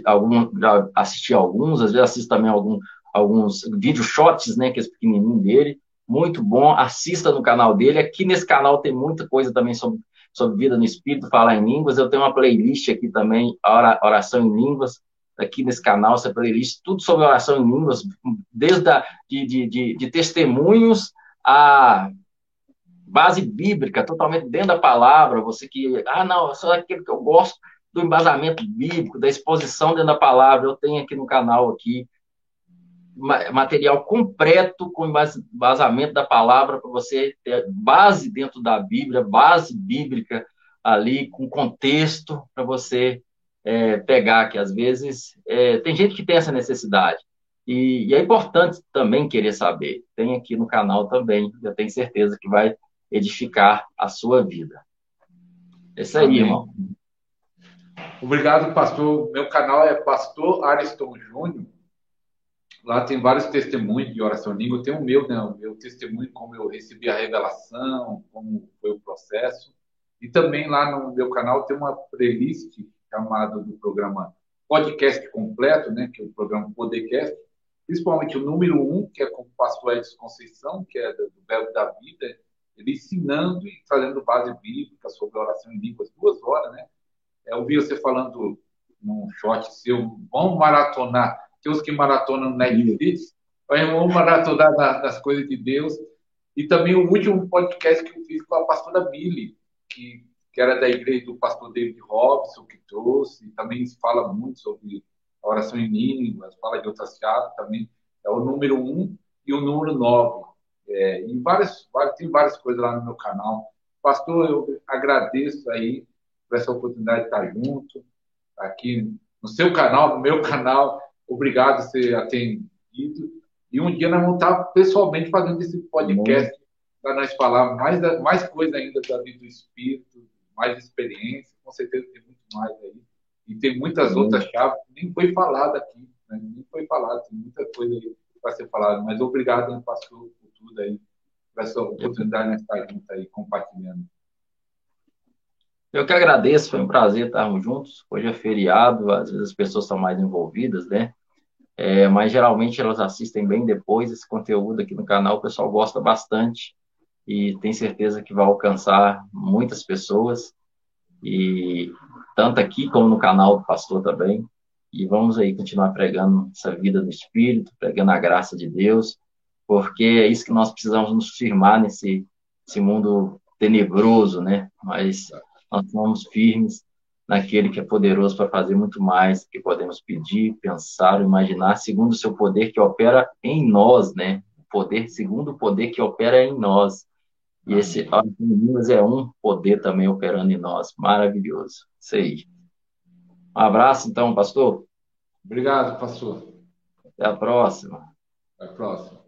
algum, já assisti alguns, às vezes assisto também algum, alguns vídeo shots, né, que é esse pequenininho dele. Muito bom, assista no canal dele. Aqui nesse canal tem muita coisa também sobre sobre vida no espírito, falar em línguas. Eu tenho uma playlist aqui também, oração em línguas, aqui nesse canal, essa playlist, tudo sobre oração em línguas, desde a, de, de, de, de testemunhos a base bíblica, totalmente dentro da palavra. Você que, ah, não, só aquilo que eu gosto do embasamento bíblico, da exposição dentro da palavra, eu tenho aqui no canal aqui material completo com embasamento da palavra para você ter base dentro da Bíblia, base bíblica ali com contexto para você é, pegar que às vezes é, tem gente que tem essa necessidade e, e, é importante também querer saber. Tem aqui no canal também, eu tenho certeza que vai edificar a sua vida. É isso aí, Amém. irmão. Obrigado, pastor. Meu canal é Pastor Ariston Júnior. Lá tem vários testemunhos de oração língua. Tem o meu, né? O meu testemunho, como eu recebi a revelação, como foi o processo. E também lá no meu canal tem uma playlist chamada do programa Podcast Completo, né? Que é o programa Podcast. Principalmente o número um, que é com o pastor Edson Conceição, que é do Verbo da Vida, ele ensinando e trazendo base bíblica sobre oração em línguas, duas horas, né? Eu ouvi você falando num short seu, vamos maratonar tem os que maratonam no Netflix, vamos maratonar das coisas de Deus. E também o último podcast que eu fiz com a pastora Billy, que, que era da igreja do pastor David Robson, que trouxe, também fala muito sobre a oração em línguas, fala de outras chaves também. É o número um e o número nove. É, e várias, várias, tem várias coisas lá no meu canal. Pastor, eu agradeço aí por essa oportunidade de estar junto, aqui no seu canal, no meu canal, Obrigado por ter atendido. E um dia nós vamos estar pessoalmente fazendo esse podcast para nós falar mais, mais coisa ainda da vida do Espírito, mais experiência. Com certeza tem muito mais aí. E tem muitas outras chaves que nem foi falada aqui. né? Nem foi falado, tem muita coisa aí para ser falado, mas obrigado, pastor, por tudo aí, por essa oportunidade de estar junto aí, compartilhando. Eu que agradeço, foi um prazer estarmos juntos. Hoje é feriado, às vezes as pessoas estão mais envolvidas, né? É, mas geralmente elas assistem bem depois esse conteúdo aqui no canal, o pessoal gosta bastante e tem certeza que vai alcançar muitas pessoas, e tanto aqui como no canal do pastor também. E vamos aí continuar pregando essa vida do Espírito, pregando a graça de Deus, porque é isso que nós precisamos nos firmar nesse, nesse mundo tenebroso, né? Mas nós somos firmes naquele que é poderoso para fazer muito mais que podemos pedir, pensar, imaginar, segundo o seu poder que opera em nós, né? O poder, segundo o poder que opera em nós. E esse Línguas é um poder também operando em nós. Maravilhoso. Isso aí. Um abraço, então, pastor. Obrigado, pastor. Até a próxima. Até a próxima.